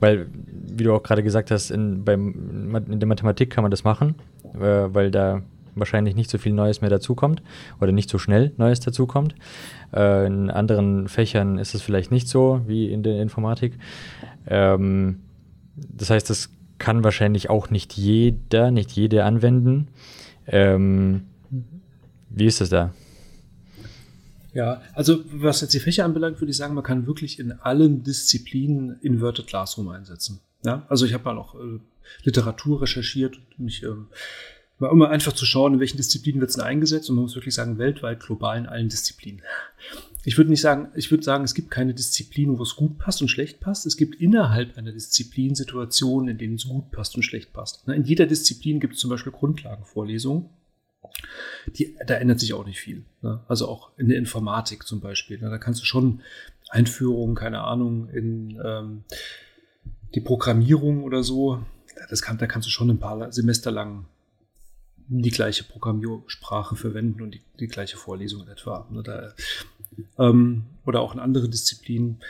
weil, wie du auch gerade gesagt hast, in, beim, in der Mathematik kann man das machen, äh, weil da wahrscheinlich nicht so viel Neues mehr dazukommt oder nicht so schnell Neues dazukommt. Äh, in anderen Fächern ist es vielleicht nicht so wie in der Informatik. Ähm, das heißt, das kann wahrscheinlich auch nicht jeder, nicht jede anwenden. Ähm, wie ist das da? Ja, also was jetzt die Fächer anbelangt, würde ich sagen, man kann wirklich in allen Disziplinen Inverted Classroom einsetzen. Ja, also ich habe mal auch äh, Literatur recherchiert und mich ähm, war immer einfach zu schauen, in welchen Disziplinen wird es denn eingesetzt und man muss wirklich sagen, weltweit, global in allen Disziplinen. Ich würde nicht sagen, ich würde sagen, es gibt keine Disziplin, wo es gut passt und schlecht passt. Es gibt innerhalb einer Disziplin Situationen, in denen es gut passt und schlecht passt. In jeder Disziplin gibt es zum Beispiel Grundlagenvorlesungen die, da ändert sich auch nicht viel. Ne? Also auch in der Informatik zum Beispiel. Ne? Da kannst du schon Einführungen, keine Ahnung, in ähm, die Programmierung oder so, das kann, da kannst du schon ein paar Semester lang die gleiche Programmiersprache verwenden und die, die gleiche Vorlesung in etwa. Ne? Da, ähm, oder auch in anderen Disziplinen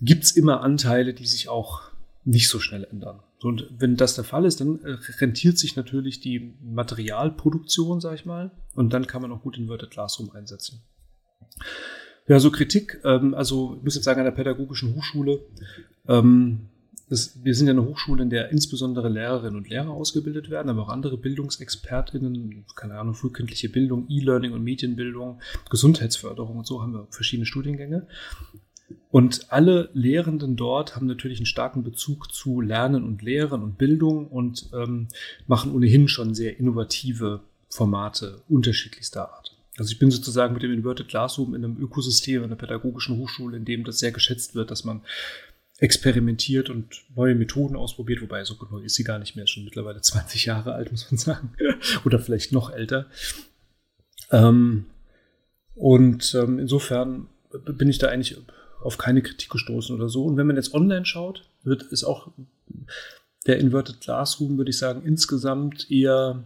gibt es immer Anteile, die sich auch nicht so schnell ändern. Und wenn das der Fall ist, dann äh, rentiert sich natürlich die Materialproduktion, sag ich mal, und dann kann man auch gut Inverted Classroom einsetzen. Ja, so Kritik, ähm, also ich muss jetzt sagen, an der pädagogischen Hochschule, ähm, das, wir sind ja eine Hochschule, in der insbesondere Lehrerinnen und Lehrer ausgebildet werden, aber auch andere BildungsexpertInnen, keine Ahnung, frühkindliche Bildung, E-Learning und Medienbildung, Gesundheitsförderung und so haben wir verschiedene Studiengänge. Und alle Lehrenden dort haben natürlich einen starken Bezug zu Lernen und Lehren und Bildung und ähm, machen ohnehin schon sehr innovative Formate unterschiedlichster Art. Also ich bin sozusagen mit dem Inverted Classroom in einem Ökosystem, in einer pädagogischen Hochschule, in dem das sehr geschätzt wird, dass man experimentiert und neue Methoden ausprobiert, wobei so neu ist sie gar nicht mehr, ist schon mittlerweile 20 Jahre alt, muss man sagen. Oder vielleicht noch älter. Ähm, und ähm, insofern bin ich da eigentlich auf keine Kritik gestoßen oder so. Und wenn man jetzt online schaut, wird es auch der Inverted Classroom, würde ich sagen, insgesamt eher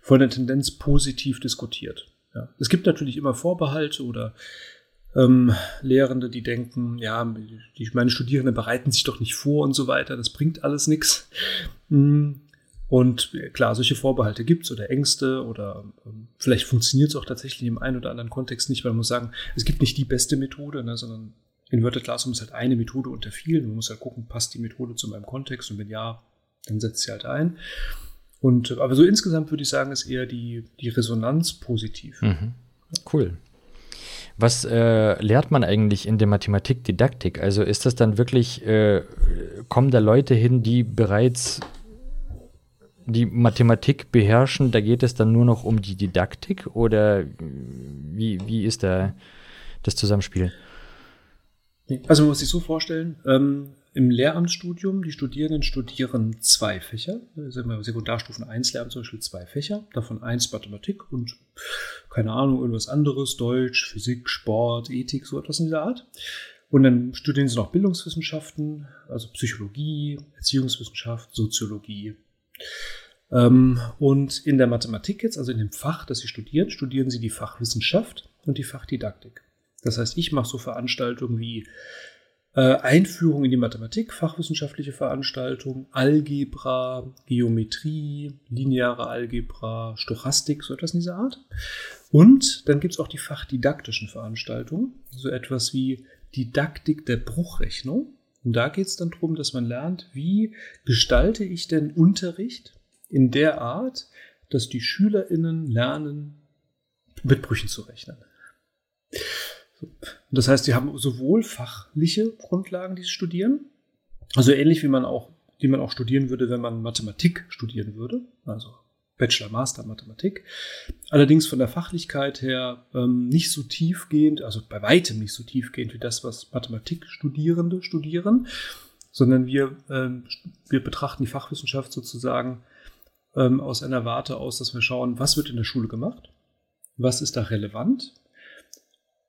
von der Tendenz positiv diskutiert. Ja. Es gibt natürlich immer Vorbehalte oder ähm, Lehrende, die denken, ja, die, meine Studierenden bereiten sich doch nicht vor und so weiter, das bringt alles nichts. Hm. Und klar, solche Vorbehalte gibt es oder Ängste oder ähm, vielleicht funktioniert es auch tatsächlich im einen oder anderen Kontext nicht, weil man muss sagen, es gibt nicht die beste Methode, ne, sondern Inverted Classroom ist halt eine Methode unter vielen. Man muss halt gucken, passt die Methode zu meinem Kontext und wenn ja, dann setzt sie halt ein. Und, aber so insgesamt würde ich sagen, ist eher die, die Resonanz positiv. Mhm. Cool. Was äh, lehrt man eigentlich in der Mathematik-Didaktik? Also ist das dann wirklich, äh, kommen da Leute hin, die bereits die Mathematik beherrschen, da geht es dann nur noch um die Didaktik oder wie, wie ist da das Zusammenspiel? Also man muss sich so vorstellen, ähm, im Lehramtsstudium, die Studierenden studieren zwei Fächer. Also im Sekundarstufen 1 lernen zum Beispiel zwei Fächer, davon eins Mathematik und keine Ahnung, irgendwas anderes, Deutsch, Physik, Sport, Ethik, so etwas in dieser Art. Und dann studieren sie noch Bildungswissenschaften, also Psychologie, Erziehungswissenschaft, Soziologie. Ähm, und in der Mathematik jetzt, also in dem Fach, das sie studieren, studieren sie die Fachwissenschaft und die Fachdidaktik. Das heißt, ich mache so Veranstaltungen wie äh, Einführung in die Mathematik, fachwissenschaftliche Veranstaltung, Algebra, Geometrie, lineare Algebra, Stochastik, so etwas in dieser Art. Und dann gibt es auch die fachdidaktischen Veranstaltungen, so etwas wie Didaktik der Bruchrechnung. Und da geht es dann darum, dass man lernt, wie gestalte ich denn Unterricht in der Art, dass die SchülerInnen lernen, mit Brüchen zu rechnen. Das heißt, die haben sowohl fachliche Grundlagen, die sie studieren, also ähnlich wie man auch, die man auch studieren würde, wenn man Mathematik studieren würde, also Bachelor, Master Mathematik. Allerdings von der Fachlichkeit her ähm, nicht so tiefgehend, also bei weitem nicht so tiefgehend wie das, was Mathematikstudierende studieren, sondern wir, ähm, wir betrachten die Fachwissenschaft sozusagen ähm, aus einer Warte aus, dass wir schauen, was wird in der Schule gemacht, was ist da relevant,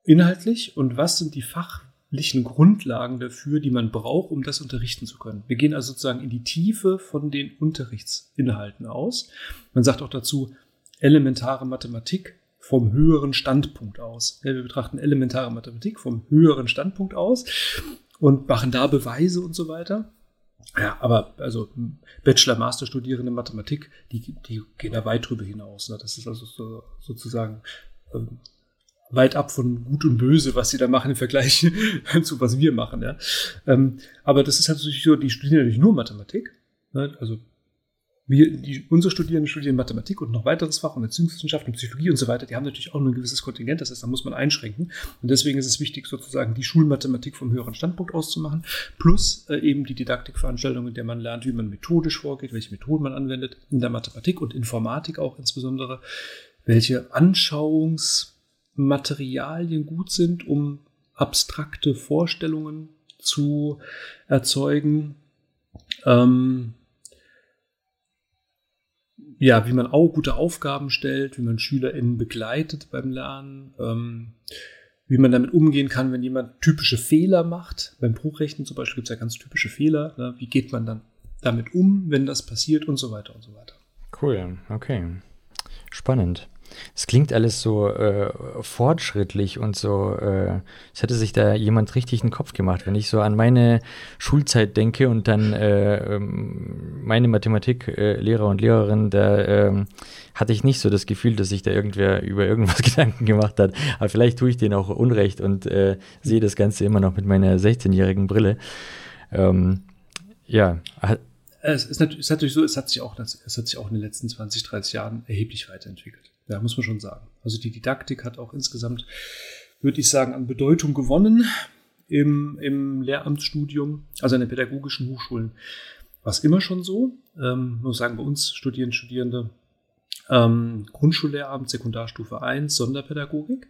inhaltlich und was sind die fachlichen Grundlagen dafür, die man braucht, um das unterrichten zu können. Wir gehen also sozusagen in die Tiefe von den Unterrichtsinhalten aus. Man sagt auch dazu elementare Mathematik vom höheren Standpunkt aus. Wir betrachten elementare Mathematik vom höheren Standpunkt aus und machen da Beweise und so weiter. Ja, aber also Bachelor, Master Studierende Mathematik, die, die gehen da weit drüber hinaus. Ne? Das ist also so, sozusagen ähm, weit ab von Gut und Böse, was sie da machen im Vergleich zu was wir machen. Ja. Ähm, aber das ist halt natürlich so, die studieren natürlich nur Mathematik. Ne? Also wir, die, unsere Studierenden studieren Mathematik und noch weiteres Fach und Erziehungswissenschaften und Psychologie und so weiter. Die haben natürlich auch nur ein gewisses Kontingent, das heißt, da muss man einschränken. Und deswegen ist es wichtig, sozusagen die Schulmathematik vom höheren Standpunkt auszumachen, plus äh, eben die Didaktikveranstaltung, in der man lernt, wie man methodisch vorgeht, welche Methoden man anwendet, in der Mathematik und Informatik auch insbesondere, welche Anschauungs- Materialien gut sind, um abstrakte Vorstellungen zu erzeugen. Ähm, ja, wie man auch gute Aufgaben stellt, wie man SchülerInnen begleitet beim Lernen, ähm, wie man damit umgehen kann, wenn jemand typische Fehler macht. Beim Bruchrechnen zum Beispiel gibt es ja ganz typische Fehler. Ne? Wie geht man dann damit um, wenn das passiert und so weiter und so weiter. Cool, okay. Spannend. Es klingt alles so äh, fortschrittlich und so, äh, es hätte sich da jemand richtig einen Kopf gemacht. Wenn ich so an meine Schulzeit denke und dann äh, ähm, meine Mathematiklehrer und Lehrerin, da äh, hatte ich nicht so das Gefühl, dass sich da irgendwer über irgendwas Gedanken gemacht hat. Aber vielleicht tue ich denen auch Unrecht und äh, sehe das Ganze immer noch mit meiner 16-jährigen Brille. Ähm, ja, es ist natürlich so, es hat sich auch, es hat sich auch in den letzten 20, 30 Jahren erheblich weiterentwickelt. Ja, muss man schon sagen. Also die Didaktik hat auch insgesamt, würde ich sagen, an Bedeutung gewonnen im, im Lehramtsstudium, also an den pädagogischen Hochschulen. War es immer schon so. Ähm, muss sagen, bei uns studieren Studierende ähm, Grundschullehramt, Sekundarstufe 1, Sonderpädagogik.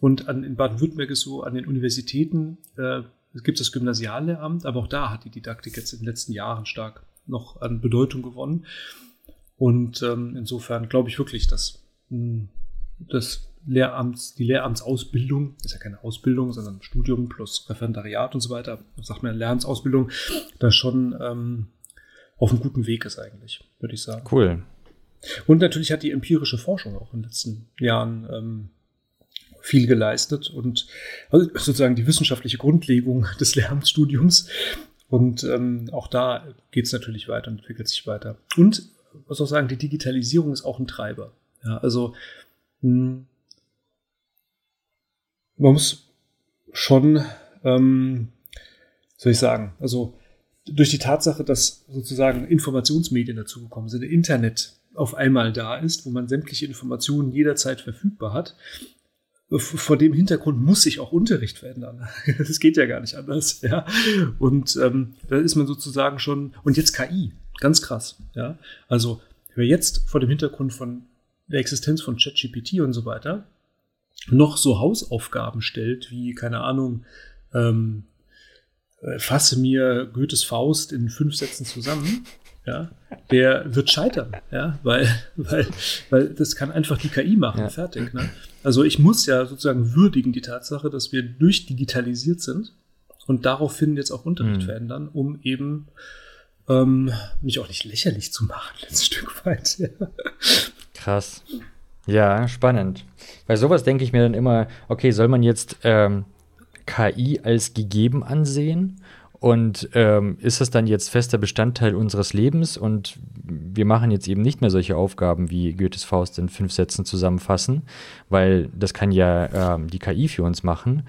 Und an, in Baden-Württemberg ist so, an den Universitäten äh, gibt es das Gymnasiallehramt, aber auch da hat die Didaktik jetzt in den letzten Jahren stark noch an Bedeutung gewonnen. Und ähm, insofern glaube ich wirklich, dass das Lehramts, die Lehramtsausbildung, ist ja keine Ausbildung, sondern Studium plus Referendariat und so weiter, sagt man Lehramtsausbildung, da schon ähm, auf einem guten Weg ist eigentlich, würde ich sagen. Cool. Und natürlich hat die empirische Forschung auch in den letzten Jahren ähm, viel geleistet und also sozusagen die wissenschaftliche Grundlegung des Lehramtsstudiums. Und ähm, auch da geht es natürlich weiter und entwickelt sich weiter. Und muss auch sagen, die Digitalisierung ist auch ein Treiber. Ja, also mh, hm, man muss schon, ähm, soll ich sagen, also durch die Tatsache, dass sozusagen Informationsmedien dazugekommen sind, Internet auf einmal da ist, wo man sämtliche Informationen jederzeit verfügbar hat, vor dem Hintergrund muss sich auch Unterricht verändern. Das geht ja gar nicht anders. Ja? Und ähm, da ist man sozusagen schon, und jetzt KI, ganz krass. Ja? Also, wer jetzt vor dem Hintergrund von der Existenz von ChatGPT und so weiter noch so Hausaufgaben stellt, wie, keine Ahnung, ähm, äh, fasse mir Goethes Faust in fünf Sätzen zusammen, ja, der wird scheitern, ja, weil, weil, weil das kann einfach die KI machen, ja. fertig. Ne? Also ich muss ja sozusagen würdigen die Tatsache, dass wir durchdigitalisiert sind und daraufhin jetzt auch Unterricht mhm. verändern, um eben ähm, mich auch nicht lächerlich zu machen, ein Stück weit. Ja. Krass. Ja, spannend. Bei sowas denke ich mir dann immer, okay, soll man jetzt ähm, KI als gegeben ansehen? Und ähm, ist das dann jetzt fester Bestandteil unseres Lebens und wir machen jetzt eben nicht mehr solche Aufgaben wie Goethes Faust in fünf Sätzen zusammenfassen, weil das kann ja ähm, die KI für uns machen.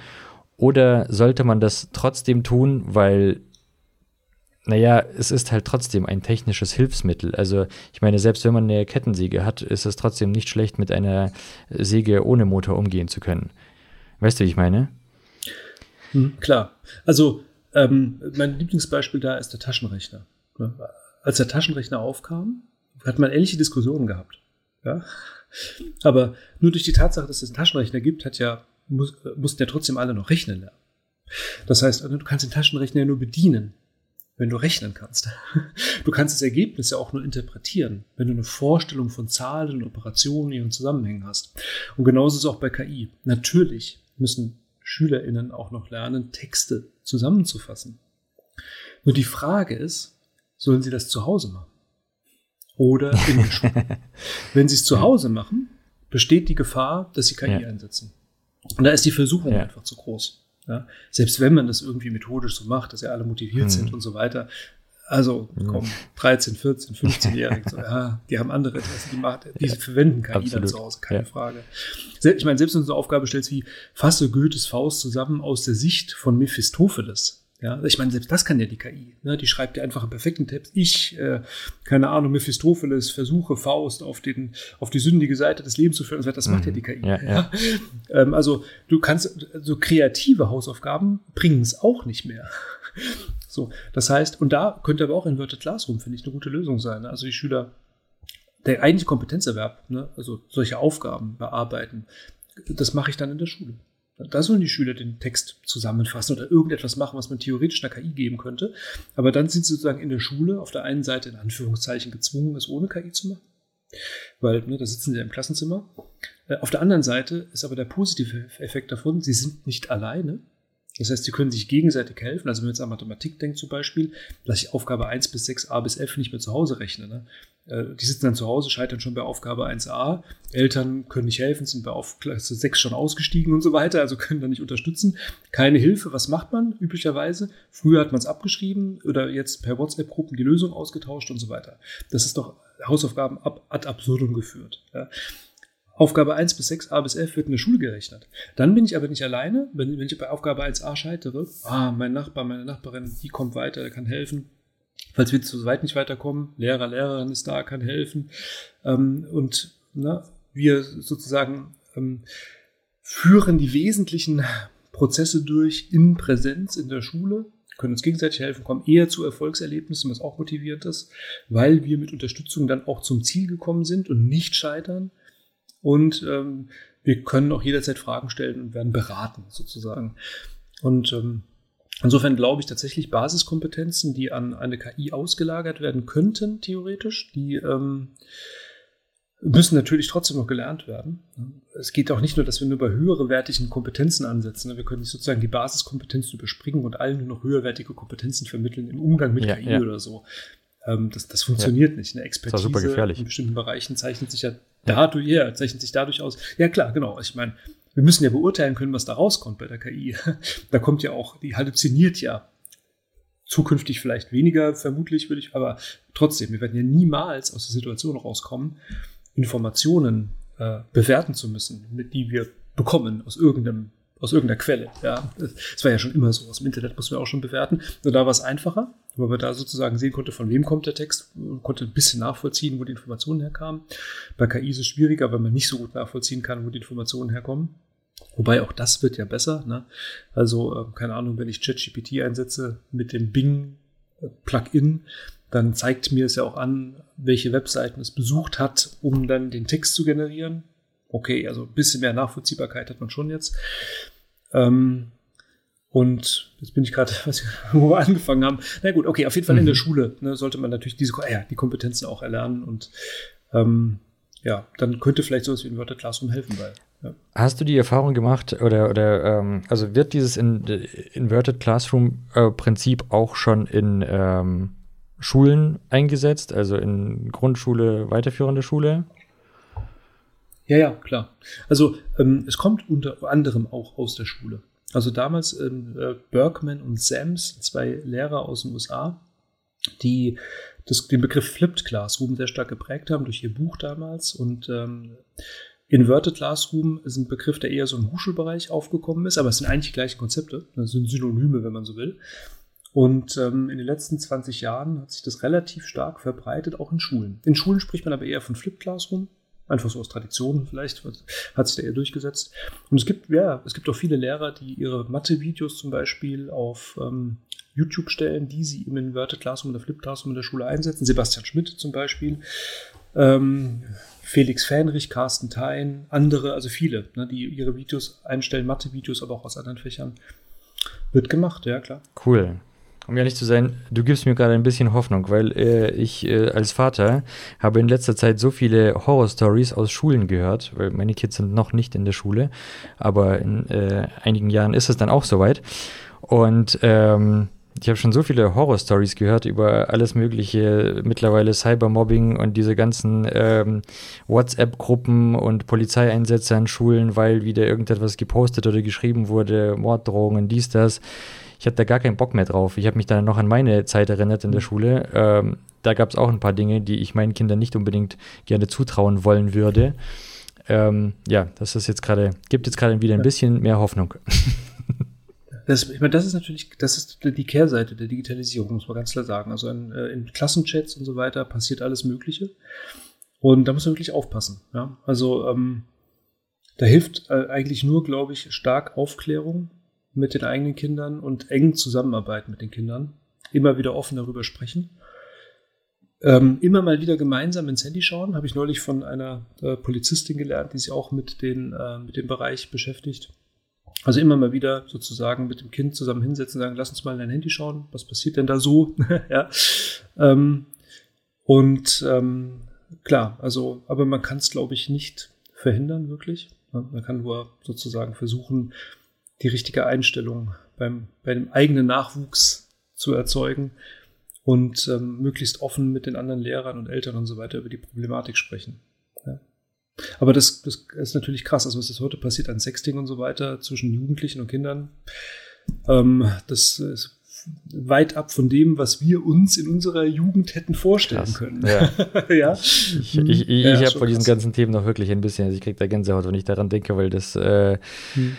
Oder sollte man das trotzdem tun, weil naja, es ist halt trotzdem ein technisches Hilfsmittel. Also ich meine, selbst wenn man eine Kettensäge hat, ist es trotzdem nicht schlecht, mit einer Säge ohne Motor umgehen zu können. Weißt du, wie ich meine? Hm, klar. Also ähm, mein Lieblingsbeispiel da ist der Taschenrechner. Als der Taschenrechner aufkam, hat man ähnliche Diskussionen gehabt. Ja? Aber nur durch die Tatsache, dass es einen Taschenrechner gibt, hat ja, muss, mussten ja trotzdem alle noch rechnen lernen. Das heißt, du kannst den Taschenrechner ja nur bedienen wenn du rechnen kannst. Du kannst das Ergebnis ja auch nur interpretieren, wenn du eine Vorstellung von Zahlen, und Operationen, ihren Zusammenhängen hast. Und genauso ist es auch bei KI. Natürlich müssen SchülerInnen auch noch lernen, Texte zusammenzufassen. Nur die Frage ist, sollen sie das zu Hause machen? Oder in der Schule? wenn sie es zu Hause machen, besteht die Gefahr, dass sie KI ja. einsetzen. Und da ist die Versuchung ja. einfach zu groß. Ja? Selbst wenn man das irgendwie methodisch so macht, dass ja alle motiviert mhm. sind und so weiter. Also, komm, 13, 14, 15-Jährige, so, ja, die haben andere Interessen, die, macht, die verwenden KI Absolut. dann zu Hause, keine ja. Frage. Ich meine, selbst wenn du eine Aufgabe stellst wie, fasse Goethes Faust zusammen aus der Sicht von Mephistopheles, ja, ich meine, selbst das kann ja die KI. Ne? Die schreibt ja einfach einen perfekten Text. Ich, äh, keine Ahnung, Mephistopheles, versuche Faust auf, den, auf die sündige Seite des Lebens zu führen. Das macht mhm. ja die KI. Ja, ja. Ähm, also du kannst, so kreative Hausaufgaben bringen es auch nicht mehr. so, das heißt, und da könnte aber auch Inverted Classroom, finde ich, eine gute Lösung sein. Ne? Also die Schüler, der eigentliche Kompetenzerwerb, ne? also solche Aufgaben bearbeiten, das mache ich dann in der Schule. Da sollen die Schüler den Text zusammenfassen oder irgendetwas machen, was man theoretisch einer KI geben könnte. Aber dann sind sie sozusagen in der Schule auf der einen Seite in Anführungszeichen gezwungen, es ohne KI zu machen. Weil, ne, da sitzen sie im Klassenzimmer. Äh, auf der anderen Seite ist aber der positive Effekt davon, sie sind nicht alleine. Das heißt, sie können sich gegenseitig helfen. Also wenn man jetzt an Mathematik denkt zum Beispiel, dass ich Aufgabe 1 bis 6, a bis f nicht mehr zu Hause rechne. Ne? Äh, die sitzen dann zu Hause, scheitern schon bei Aufgabe 1a. Eltern können nicht helfen, sind bei Aufgabe 6 schon ausgestiegen und so weiter, also können da nicht unterstützen. Keine Hilfe. Was macht man üblicherweise? Früher hat man es abgeschrieben oder jetzt per WhatsApp-Gruppen die Lösung ausgetauscht und so weiter. Das ist doch Hausaufgaben ad absurdum geführt. Ja? Aufgabe 1 bis 6, A bis F wird in der Schule gerechnet. Dann bin ich aber nicht alleine, wenn, wenn ich bei Aufgabe 1a scheitere. Ah, mein Nachbar, meine Nachbarin, die kommt weiter, kann helfen. Falls wir zu weit nicht weiterkommen, Lehrer, Lehrerin ist da, kann helfen. Ähm, und na, wir sozusagen ähm, führen die wesentlichen Prozesse durch in Präsenz in der Schule, können uns gegenseitig helfen, kommen eher zu Erfolgserlebnissen, was auch motivierend ist, weil wir mit Unterstützung dann auch zum Ziel gekommen sind und nicht scheitern und ähm, wir können auch jederzeit Fragen stellen und werden beraten sozusagen. Und ähm, insofern glaube ich tatsächlich Basiskompetenzen, die an eine KI ausgelagert werden könnten, theoretisch, die ähm, müssen natürlich trotzdem noch gelernt werden. Es geht auch nicht nur, dass wir nur bei höherwertigen Kompetenzen ansetzen. Wir können nicht sozusagen die Basiskompetenzen überspringen und allen nur noch höherwertige Kompetenzen vermitteln im Umgang mit ja, KI ja. oder so. Ähm, das, das funktioniert ja. nicht. Eine Expertise in bestimmten Bereichen zeichnet sich ja dadurch, ja, zeichnet sich dadurch aus. Ja, klar, genau. Ich meine, wir müssen ja beurteilen können, was da rauskommt bei der KI. Da kommt ja auch, die halluziniert ja zukünftig vielleicht weniger, vermutlich würde ich, aber trotzdem, wir werden ja niemals aus der Situation rauskommen, Informationen äh, bewerten zu müssen, mit die wir bekommen aus irgendeinem aus irgendeiner Quelle. Ja, das war ja schon immer so. Aus dem Internet mussten wir auch schon bewerten. Nur da war es einfacher, weil man da sozusagen sehen konnte, von wem kommt der Text, konnte ein bisschen nachvollziehen, wo die Informationen herkamen. Bei KI ist es schwieriger, weil man nicht so gut nachvollziehen kann, wo die Informationen herkommen. Wobei auch das wird ja besser. Ne? Also, äh, keine Ahnung, wenn ich ChatGPT einsetze mit dem Bing-Plugin, dann zeigt mir es ja auch an, welche Webseiten es besucht hat, um dann den Text zu generieren. Okay, also ein bisschen mehr Nachvollziehbarkeit hat man schon jetzt. Ähm, Und jetzt bin ich gerade, wo wir angefangen haben. Na gut, okay, auf jeden Fall in der Schule ne, sollte man natürlich diese, ja, die Kompetenzen auch erlernen und ähm, ja, dann könnte vielleicht sowas wie Inverted Classroom helfen, weil. Ja. Hast du die Erfahrung gemacht oder, oder ähm, also wird dieses in, Inverted Classroom äh, Prinzip auch schon in ähm, Schulen eingesetzt, also in Grundschule, weiterführende Schule? Ja, ja, klar. Also ähm, es kommt unter anderem auch aus der Schule. Also damals ähm, äh, Berkman und Sams, zwei Lehrer aus den USA, die das, den Begriff Flipped Classroom sehr stark geprägt haben durch ihr Buch damals. Und ähm, Inverted Classroom ist ein Begriff, der eher so im Hochschulbereich aufgekommen ist, aber es sind eigentlich die gleichen Konzepte. Das sind Synonyme, wenn man so will. Und ähm, in den letzten 20 Jahren hat sich das relativ stark verbreitet, auch in Schulen. In Schulen spricht man aber eher von Flipped Classroom, einfach so aus Tradition vielleicht, hat sich da eher durchgesetzt. Und es gibt, ja, es gibt auch viele Lehrer, die ihre Mathe-Videos zum Beispiel auf ähm, YouTube stellen, die sie im Inverted Classroom oder Flipped Classroom in der Schule einsetzen. Sebastian Schmidt zum Beispiel, ähm, Felix Fähnrich, Carsten Thein, andere, also viele, ne, die ihre Videos einstellen, Mathe-Videos, aber auch aus anderen Fächern. Wird gemacht, ja klar. Cool. Um ehrlich zu sein, du gibst mir gerade ein bisschen Hoffnung, weil äh, ich äh, als Vater habe in letzter Zeit so viele Horror-Stories aus Schulen gehört, weil meine Kids sind noch nicht in der Schule, aber in äh, einigen Jahren ist es dann auch soweit. Und ähm, ich habe schon so viele Horror-Stories gehört über alles Mögliche, mittlerweile Cybermobbing und diese ganzen ähm, WhatsApp-Gruppen und Polizeieinsätze an Schulen, weil wieder irgendetwas gepostet oder geschrieben wurde, Morddrohungen, dies, das ich hatte da gar keinen Bock mehr drauf. Ich habe mich dann noch an meine Zeit erinnert in der mhm. Schule. Ähm, da gab es auch ein paar Dinge, die ich meinen Kindern nicht unbedingt gerne zutrauen wollen würde. Ähm, ja, das ist jetzt gerade, gibt jetzt gerade wieder ein bisschen mehr Hoffnung. Das, ich meine, das ist natürlich, das ist die Kehrseite der Digitalisierung, muss man ganz klar sagen. Also in, äh, in Klassenchats und so weiter passiert alles Mögliche. Und da muss man wirklich aufpassen. Ja? Also ähm, da hilft äh, eigentlich nur, glaube ich, stark Aufklärung mit den eigenen Kindern und eng zusammenarbeiten mit den Kindern. Immer wieder offen darüber sprechen. Ähm, immer mal wieder gemeinsam ins Handy schauen, habe ich neulich von einer äh, Polizistin gelernt, die sich auch mit, den, äh, mit dem Bereich beschäftigt. Also immer mal wieder sozusagen mit dem Kind zusammen hinsetzen und sagen, lass uns mal in dein Handy schauen, was passiert denn da so? ja. Ähm, und ähm, klar, also, aber man kann es, glaube ich, nicht verhindern, wirklich. Man kann nur sozusagen versuchen, die richtige Einstellung beim, bei dem eigenen Nachwuchs zu erzeugen und ähm, möglichst offen mit den anderen Lehrern und Eltern und so weiter über die Problematik sprechen. Ja. Aber das, das ist natürlich krass, also was ist heute passiert an Sexting und so weiter zwischen Jugendlichen und Kindern. Ähm, das ist weit ab von dem, was wir uns in unserer Jugend hätten vorstellen krass. können. Ja. ja. Ich, ich, ich, ja, ich habe vor diesen ganzen Themen noch wirklich ein bisschen, also ich kriege da Gänsehaut, wenn ich daran denke, weil das äh, hm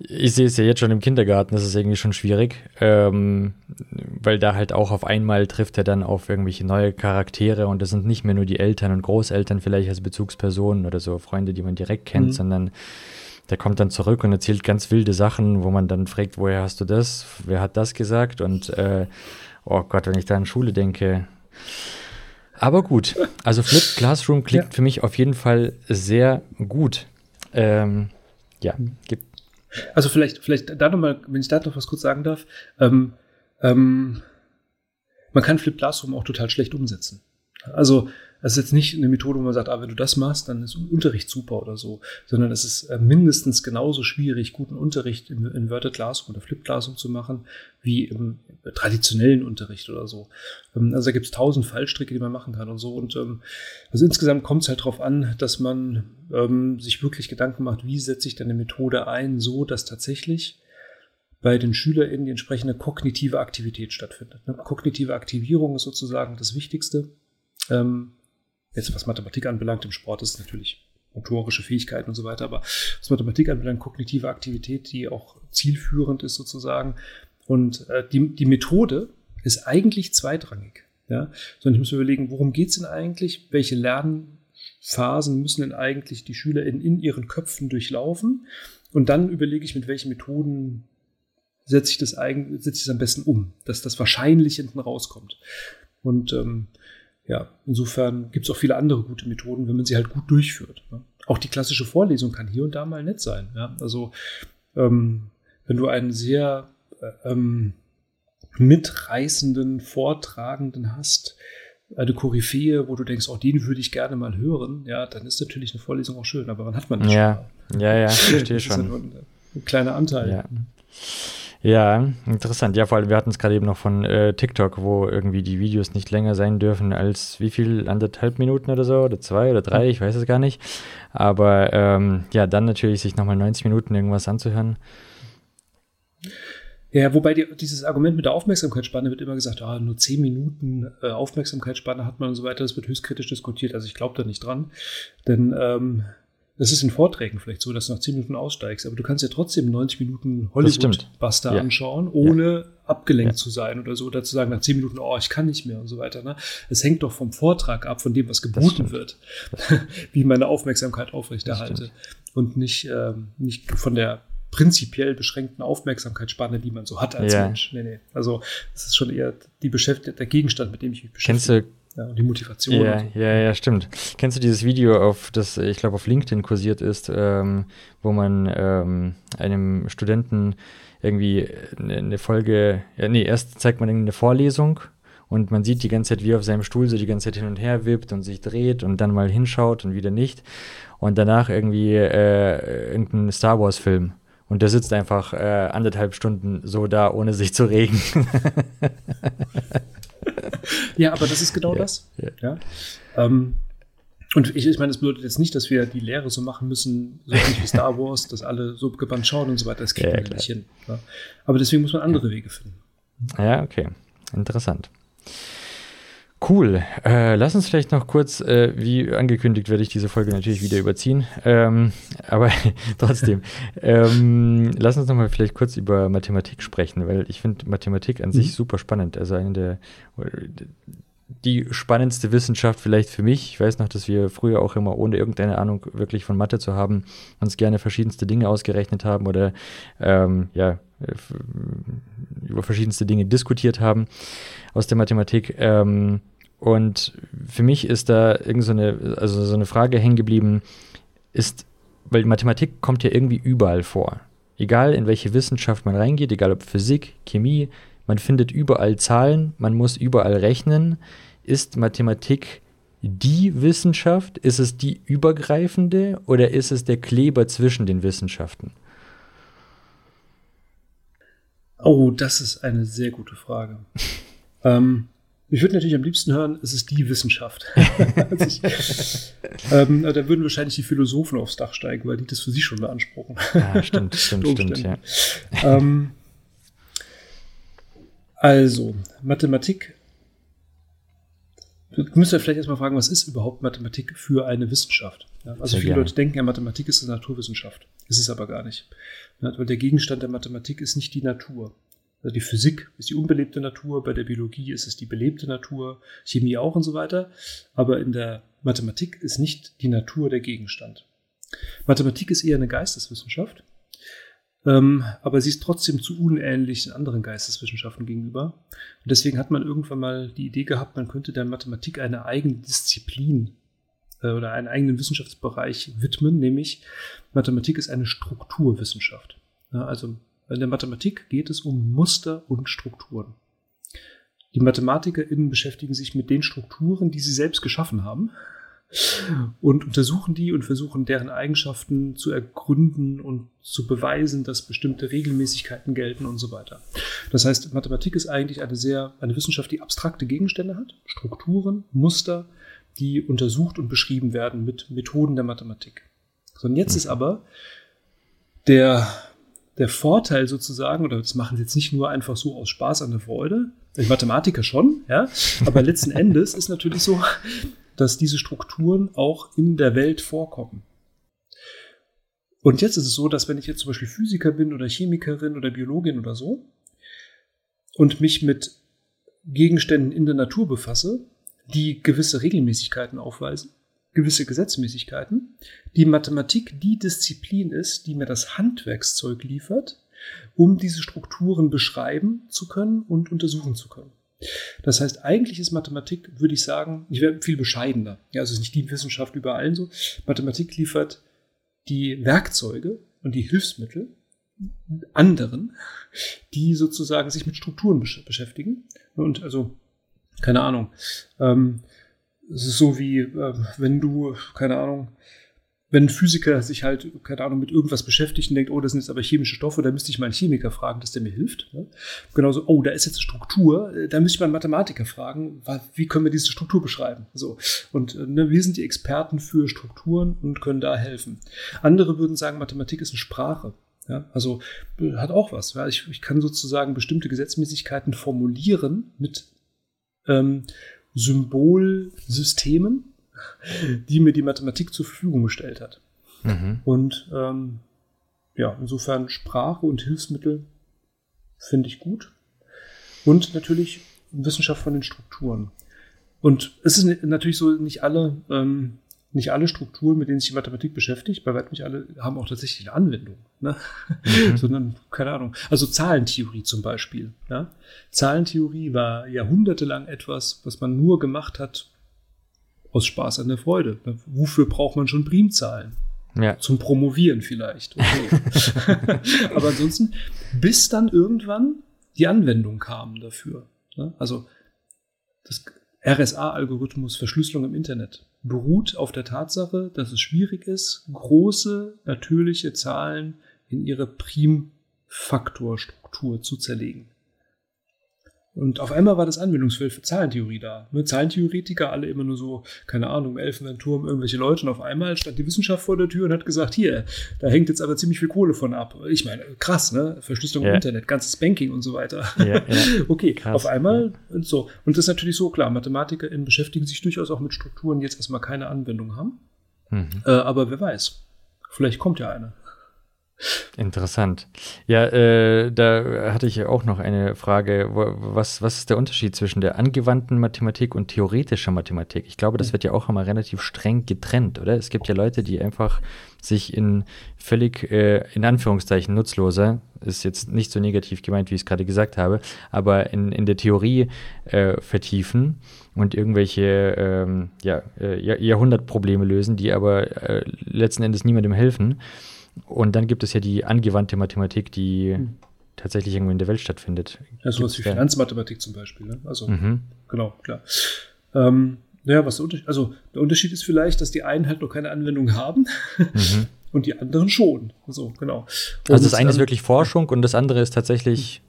ich sehe es ja jetzt schon im Kindergarten, das ist irgendwie schon schwierig, ähm, weil da halt auch auf einmal trifft er dann auf irgendwelche neue Charaktere und das sind nicht mehr nur die Eltern und Großeltern vielleicht als Bezugspersonen oder so Freunde, die man direkt kennt, mhm. sondern der kommt dann zurück und erzählt ganz wilde Sachen, wo man dann fragt, woher hast du das, wer hat das gesagt und äh, oh Gott, wenn ich da an Schule denke. Aber gut, also Flip Classroom klingt ja. für mich auf jeden Fall sehr gut. Ähm, ja, mhm. gibt also vielleicht, vielleicht da nochmal, wenn ich da noch was kurz sagen darf, ähm, ähm, man kann Flip Classroom auch total schlecht umsetzen. Also es ist jetzt nicht eine Methode, wo man sagt, ah, wenn du das machst, dann ist Unterricht super oder so, sondern es ist äh, mindestens genauso schwierig, guten Unterricht im Inverted Classroom oder Flip Classroom zu machen, wie im traditionellen Unterricht oder so. Ähm, also da gibt es tausend Fallstricke, die man machen kann und so. Und ähm, also insgesamt kommt es halt darauf an, dass man ähm, sich wirklich Gedanken macht, wie setze ich denn eine Methode ein, so dass tatsächlich bei den SchülerInnen die entsprechende kognitive Aktivität stattfindet. Ne? Kognitive Aktivierung ist sozusagen das Wichtigste. Ähm, jetzt was Mathematik anbelangt, im Sport ist es natürlich motorische Fähigkeiten und so weiter, aber was Mathematik anbelangt, kognitive Aktivität, die auch zielführend ist sozusagen. Und äh, die, die Methode ist eigentlich zweitrangig. Ja? Sondern ich muss überlegen, worum geht es denn eigentlich? Welche Lernphasen müssen denn eigentlich die Schüler in, in ihren Köpfen durchlaufen? Und dann überlege ich, mit welchen Methoden setze ich das eigentlich, setze ich das am besten um, dass das wahrscheinlich hinten rauskommt. Und ähm, ja, insofern gibt es auch viele andere gute Methoden, wenn man sie halt gut durchführt. Ne? Auch die klassische Vorlesung kann hier und da mal nett sein. Ja? Also ähm, wenn du einen sehr äh, ähm, mitreißenden Vortragenden hast, eine Koryphäe, wo du denkst, oh, den würde ich gerne mal hören, ja, dann ist natürlich eine Vorlesung auch schön, aber wann hat man das Ja, schon? ja, ja, verstehe Das ist ja schon. ein, ein kleiner Anteil. Ja. Ja, interessant. Ja, vor allem, wir hatten es gerade eben noch von äh, TikTok, wo irgendwie die Videos nicht länger sein dürfen als wie viel? Anderthalb Minuten oder so? Oder zwei oder drei? Ich weiß es gar nicht. Aber ähm, ja, dann natürlich sich nochmal 90 Minuten irgendwas anzuhören. Ja, wobei die, dieses Argument mit der Aufmerksamkeitsspanne wird immer gesagt, ah, nur 10 Minuten äh, Aufmerksamkeitsspanne hat man und so weiter, das wird höchst kritisch diskutiert. Also ich glaube da nicht dran. Denn ähm, das ist in Vorträgen vielleicht so, dass du nach 10 Minuten aussteigst, aber du kannst ja trotzdem 90 Minuten. Hollywood-Buster Ja. anschauen, ohne abgelenkt Ja. zu sein oder so, oder zu sagen nach 10 Minuten, oh, ich kann nicht mehr und so weiter. Ne? Es hängt doch vom Vortrag ab, von dem, was geboten wird, wie meine Aufmerksamkeit aufrechterhalte und nicht, ähm, nicht von der prinzipiell beschränkten Aufmerksamkeitsspanne, die man so hat als Ja. Mensch. Nee, nee. Also es ist schon eher die Beschäftig der Gegenstand, mit dem ich mich Kennst beschäftige. du, ja, und die Motivation. ja, so. ja, ja, stimmt. Kennst du dieses Video, auf das, ich glaube, auf LinkedIn kursiert ist, ähm, wo man ähm, einem Studenten irgendwie eine, Folge, ja, nee, erst zeigt man eine Vorlesung und man sieht die ganze Zeit, wie er auf seinem Stuhl so die ganze Zeit hin und her wippt und sich dreht und dann mal hinschaut und wieder nicht. Und danach irgendwie äh, irgendein Star Wars-Film. Und der sitzt einfach äh, anderthalb Stunden so da, ohne sich zu regen. Ja, aber das ist genau Ja, das. ja. Ja. Ähm, und ich, ich meine, das bedeutet jetzt nicht, dass wir die Lehre so machen müssen, so ähnlich wie Star Wars, dass alle so gebannt schauen und so weiter. Das kriegt Ja, man nicht hin. Aber deswegen muss man andere Wege finden. Ja, okay. Interessant. Cool. Äh, lass uns vielleicht noch kurz, äh, wie angekündigt, werde ich diese Folge natürlich wieder überziehen. Ähm, aber trotzdem, ähm, lass uns noch mal vielleicht kurz über Mathematik sprechen, weil ich finde Mathematik an Mhm. sich super spannend. Also eine der die spannendste Wissenschaft vielleicht für mich. Ich weiß noch, dass wir früher auch immer, ohne irgendeine Ahnung wirklich von Mathe zu haben, uns gerne verschiedenste Dinge ausgerechnet haben oder ähm, ja, über verschiedenste Dinge diskutiert haben aus der Mathematik. Ähm, und für mich ist da irgend so eine, also so eine Frage hängen geblieben, ist, weil Mathematik kommt ja irgendwie überall vor. Egal in welche Wissenschaft man reingeht, egal ob Physik, Chemie, man findet überall Zahlen, man muss überall rechnen. Ist Mathematik die Wissenschaft? Ist es die übergreifende oder ist es der Kleber zwischen den Wissenschaften? Oh, das ist eine sehr gute Frage. ähm, ich würde natürlich am liebsten hören, es ist die Wissenschaft. Also ich, ähm, da würden wahrscheinlich die Philosophen aufs Dach steigen, weil die das für sich schon beanspruchen. Ah, stimmt, stimmt, stimmt, ja. ähm, also, Mathematik. Du müsst ja vielleicht erstmal fragen, was ist überhaupt Mathematik für eine Wissenschaft? Ja, also Sehr viele gerne. Leute denken ja, Mathematik ist eine Naturwissenschaft. Ist es aber gar nicht. Ja, weil der Gegenstand der Mathematik ist nicht die Natur. Also die Physik ist die unbelebte Natur, bei der Biologie ist es die belebte Natur, Chemie auch und so weiter. Aber in der Mathematik ist nicht die Natur der Gegenstand. Mathematik ist eher eine Geisteswissenschaft, ähm, aber sie ist trotzdem zu unähnlich den anderen Geisteswissenschaften gegenüber. Und deswegen hat man irgendwann mal die Idee gehabt, man könnte der Mathematik eine eigene Disziplin äh, oder einen eigenen Wissenschaftsbereich widmen, nämlich Mathematik ist eine Strukturwissenschaft. Also in der Mathematik geht es um Muster und Strukturen. Die MathematikerInnen beschäftigen sich mit den Strukturen, die sie selbst geschaffen haben und untersuchen die und versuchen deren Eigenschaften zu ergründen und zu beweisen, dass bestimmte Regelmäßigkeiten gelten und so weiter. Das heißt, Mathematik ist eigentlich eine sehr, eine Wissenschaft, die abstrakte Gegenstände hat, Strukturen, Muster, die untersucht und beschrieben werden mit Methoden der Mathematik. So, und jetzt ist aber der, der Vorteil sozusagen, oder das machen sie jetzt nicht nur einfach so aus Spaß an der Freude, Mathematiker schon, ja, aber letzten Endes ist natürlich so, dass diese Strukturen auch in der Welt vorkommen. Und jetzt ist es so, dass wenn ich jetzt zum Beispiel Physiker bin oder Chemikerin oder Biologin oder so und mich mit Gegenständen in der Natur befasse, die gewisse Regelmäßigkeiten aufweisen, gewisse Gesetzmäßigkeiten, die Mathematik die Disziplin ist, die mir das Handwerkszeug liefert, um diese Strukturen beschreiben zu können und untersuchen zu können. Das heißt, eigentlich ist Mathematik, würde ich sagen, ich wäre viel bescheidener. Ja, also es ist nicht die Wissenschaft über allen so. Mathematik liefert die Werkzeuge und die Hilfsmittel, anderen, die sozusagen sich mit Strukturen besch beschäftigen. Und also, keine Ahnung, ähm, es ist so wie, äh, wenn du, keine Ahnung, wenn ein Physiker sich halt, keine Ahnung, mit irgendwas beschäftigt und denkt, oh, das sind jetzt aber chemische Stoffe, da müsste ich mal einen Chemiker fragen, dass der mir hilft. Ne? Genauso, oh, da ist jetzt eine Struktur, äh, da müsste ich mal einen Mathematiker fragen, wie können wir diese Struktur beschreiben? So. Und äh, ne, wir sind die Experten für Strukturen und können da helfen. Andere würden sagen, Mathematik ist eine Sprache. Ja, also äh, hat auch was. Ja? Ich, ich kann sozusagen bestimmte Gesetzmäßigkeiten formulieren mit ähm, Symbolsystemen, die mir die Mathematik zur Verfügung gestellt hat. Mhm. Und ähm, ja, insofern Sprache und Hilfsmittel finde ich gut. Und natürlich Wissenschaft von den Strukturen. Und es ist natürlich so, nicht alle, ähm, nicht alle Strukturen, mit denen sich die Mathematik beschäftigt, bei weitem nicht alle haben auch tatsächlich eine Anwendung, ne? Mhm. sondern keine Ahnung. Also Zahlentheorie zum Beispiel. Ja? Zahlentheorie war jahrhundertelang etwas, was man nur gemacht hat, aus Spaß an der Freude. Wofür braucht man schon Primzahlen? Ja. Zum Promovieren vielleicht. Okay. Aber ansonsten, bis dann irgendwann die Anwendung kam dafür. Ne? Also das RSA-Algorithmus Verschlüsselung im Internet beruht auf der Tatsache, dass es schwierig ist, große natürliche Zahlen in ihre Primfaktorstruktur zu zerlegen. Und auf einmal war das Anwendungsfeld für Zahlentheorie da. Ne? Zahlentheoretiker, alle immer nur so, keine Ahnung, Elfenbeinturm, irgendwelche Leute. Und auf einmal stand die Wissenschaft vor der Tür und hat gesagt, hier, da hängt jetzt aber ziemlich viel Kohle von ab. Ich meine, krass, ne? Verschlüsselung ja. im Internet, ganzes Banking und so weiter. Ja, ja. okay, krass, auf einmal und so. Und das ist natürlich so klar. MathematikerInnen beschäftigen sich durchaus auch mit Strukturen, die jetzt erstmal keine Anwendung haben. Mhm. Äh, aber wer weiß. Vielleicht kommt ja eine. Interessant. Ja, äh, da hatte ich auch noch eine Frage. Was, was ist der Unterschied zwischen der angewandten Mathematik und theoretischer Mathematik? Ich glaube, das wird ja auch immer relativ streng getrennt, oder? Es gibt ja Leute, die einfach sich in völlig, äh, in Anführungszeichen, nutzloser, ist jetzt nicht so negativ gemeint, wie ich es gerade gesagt habe, aber in, in der Theorie äh, vertiefen und irgendwelche ähm, ja, äh, Jahrhundertprobleme lösen, die aber äh, letzten Endes niemandem helfen. Und dann gibt es ja die angewandte Mathematik, die hm. tatsächlich irgendwo in der Welt stattfindet. Ja, sowas wie Finanzmathematik zum Beispiel. Ne? Also, mhm. genau, klar. Ähm, naja, was der Unterschied, also der Unterschied ist vielleicht, dass die einen halt noch keine Anwendung haben mhm. und die anderen schon. So, genau. Und also das eine ähm, ist wirklich Forschung und das andere ist tatsächlich,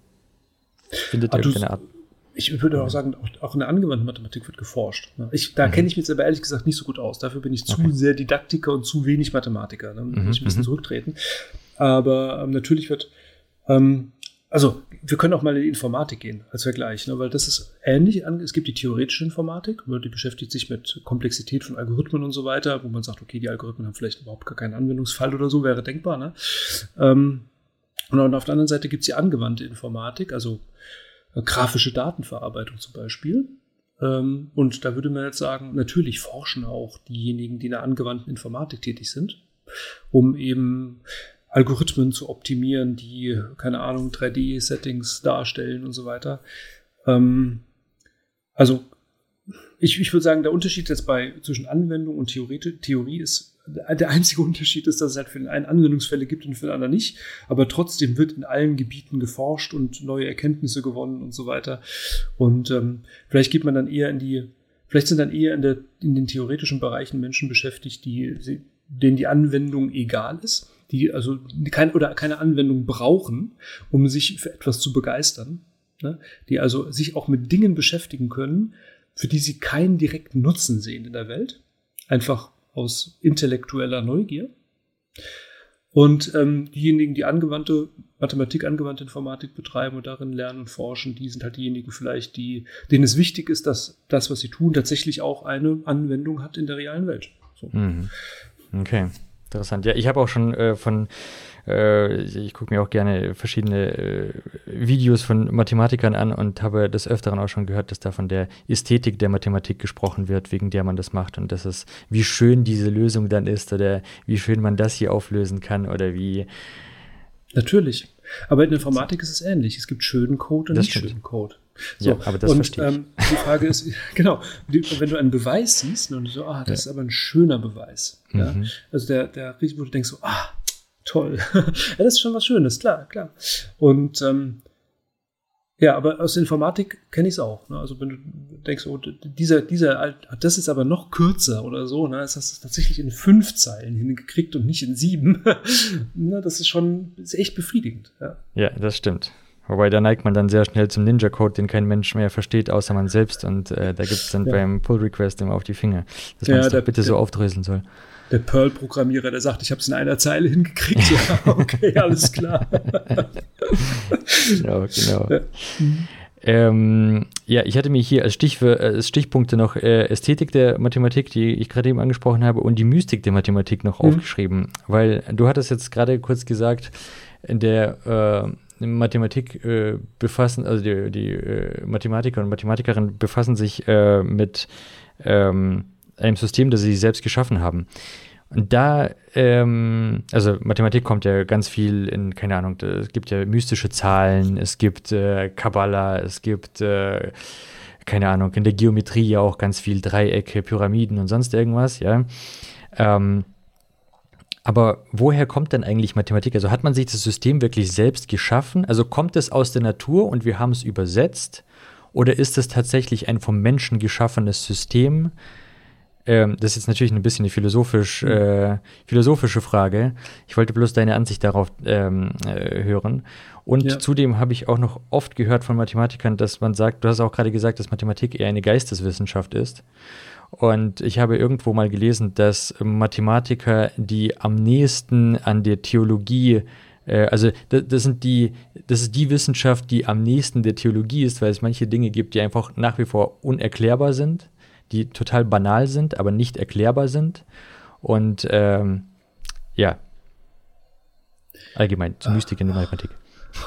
findet ah, irgendeine Art ich würde auch sagen, auch, in der angewandten Mathematik wird geforscht. Ne? Ich, da mhm. kenne ich mich jetzt aber ehrlich gesagt nicht so gut aus. Dafür bin ich zu okay. sehr Didaktiker und zu wenig Mathematiker. Da ne? muss ich ein bisschen mhm. zurücktreten. Aber ähm, natürlich wird, ähm, also wir können auch mal in die Informatik gehen als Vergleich, ne? weil das ist ähnlich. Es gibt die theoretische Informatik, die beschäftigt sich mit Komplexität von Algorithmen und so weiter, wo man sagt, okay, die Algorithmen haben vielleicht überhaupt gar keinen Anwendungsfall oder so, wäre denkbar. Ne? Ähm, und auf der anderen Seite gibt es die angewandte Informatik, also grafische Datenverarbeitung zum Beispiel. Ähm, und da würde man jetzt sagen, natürlich forschen auch diejenigen, die in der angewandten Informatik tätig sind, um eben Algorithmen zu optimieren, die, keine Ahnung, 3D-Settings darstellen und so weiter. Ähm, also ich, ich würde sagen, der Unterschied jetzt bei zwischen Anwendung und Theorie, Theorie ist der einzige Unterschied ist, dass es halt für den einen Anwendungsfälle gibt und für den anderen nicht. Aber trotzdem wird in allen Gebieten geforscht und neue Erkenntnisse gewonnen und so weiter. Und ähm, vielleicht geht man dann eher in die, vielleicht sind dann eher in, der, in den theoretischen Bereichen Menschen beschäftigt, die, denen die Anwendung egal ist, die also kein, oder keine Anwendung brauchen, um sich für etwas zu begeistern. Ne? Die also sich auch mit Dingen beschäftigen können, für die sie keinen direkten Nutzen sehen in der Welt. Einfach aus intellektueller Neugier. Und ähm, diejenigen, die angewandte Mathematik, angewandte Informatik betreiben und darin lernen und forschen, die sind halt diejenigen vielleicht, die, denen es wichtig ist, dass das, was sie tun, tatsächlich auch eine Anwendung hat in der realen Welt. So. Mhm. Okay, interessant. Ja, ich habe auch schon äh, von äh, ich gucke mir auch gerne verschiedene äh, Videos von Mathematikern an und habe des Öfteren auch schon gehört, dass da von der Ästhetik der Mathematik gesprochen wird, wegen der man das macht und dass es, wie schön diese Lösung dann ist oder wie schön man das hier auflösen kann oder wie. Natürlich. Aber in der Informatik ist es ähnlich. Es gibt schönen Code und das nicht stimmt. schönen Code. So, ja, aber das und, verstehe ich. Ähm, die Frage ist, genau, wenn du einen Beweis siehst und so, ah, das ja. ist aber ein schöner Beweis. Ja? Mhm. Also der, der, wo du denkst so, ah, toll. ja, das ist schon was Schönes, klar, klar. Und ähm, ja, aber aus der Informatik kenne ich es auch. Ne? Also wenn du denkst, oh, dieser, dieser, das ist aber noch kürzer oder so, ne? das hast du tatsächlich in fünf Zeilen hingekriegt und nicht in sieben. ne? Das ist schon, ist echt befriedigend. Ja. ja, das stimmt. Wobei da neigt man dann sehr schnell zum Ninja-Code, den kein Mensch mehr versteht, außer man selbst. Und äh, da gibt es dann ja. beim Pull-Request immer auf die Finger, dass man es doch bitte der, so aufdröseln soll. Der Perl-Programmierer, der sagt, ich habe es in einer Zeile hingekriegt. ja, okay, alles klar. genau, genau. Ja. Ähm, ja, ich hatte mir hier als, Stich für, als Stichpunkte noch äh, Ästhetik der Mathematik, die ich gerade eben angesprochen habe, und die Mystik der Mathematik noch mhm. aufgeschrieben. Weil du hattest jetzt gerade kurz gesagt, in der äh, Mathematik äh, befassen, also die, die äh, Mathematiker und Mathematikerinnen befassen sich äh, mit ähm, einem System, das sie selbst geschaffen haben. Und da, ähm, also Mathematik kommt ja ganz viel in, keine Ahnung, es gibt ja mystische Zahlen, es gibt äh, Kabbalah, es gibt, äh, keine Ahnung, in der Geometrie ja auch ganz viel Dreiecke, Pyramiden und sonst irgendwas, ja. Ähm, aber woher kommt denn eigentlich Mathematik? Also hat man sich das System wirklich selbst geschaffen? Also kommt es aus der Natur und wir haben es übersetzt? Oder ist es tatsächlich ein vom Menschen geschaffenes System? Ähm, das ist jetzt natürlich ein bisschen eine philosophisch, hm. äh, philosophische Frage. Ich wollte bloß deine Ansicht darauf ähm, äh, hören. Und ja. zudem habe ich auch noch oft gehört von Mathematikern, dass man sagt, du hast auch gerade gesagt, dass Mathematik eher eine Geisteswissenschaft ist. Und ich habe irgendwo mal gelesen, dass Mathematiker, die am nächsten an der Theologie äh, also das, das, sind die, das ist die Wissenschaft, die am nächsten der Theologie ist, weil es manche Dinge gibt, die einfach nach wie vor unerklärbar sind, die total banal sind, aber nicht erklärbar sind. Und ähm, ja, allgemein zur Mystik in der Mathematik.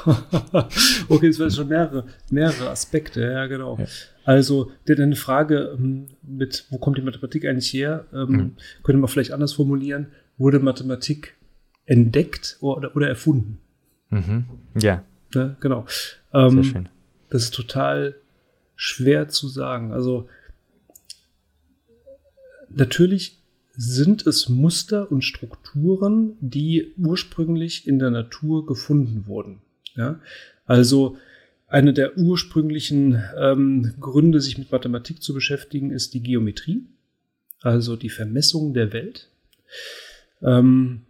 okay, das waren schon mehrere, mehrere Aspekte, ja, genau. Ja. Also, deine Frage ähm, mit, wo kommt die Mathematik eigentlich her, ähm, mhm. könnte man vielleicht anders formulieren, wurde Mathematik entdeckt oder, oder erfunden? Mhm. Ja. ja. Genau. Ähm, Sehr schön. Das ist total schwer zu sagen. Also, natürlich sind es Muster und Strukturen, die ursprünglich in der Natur gefunden wurden. Ja? Also eine der ursprünglichen ähm, Gründe, sich mit Mathematik zu beschäftigen, ist die Geometrie, also die Vermessung der Welt. Ähm,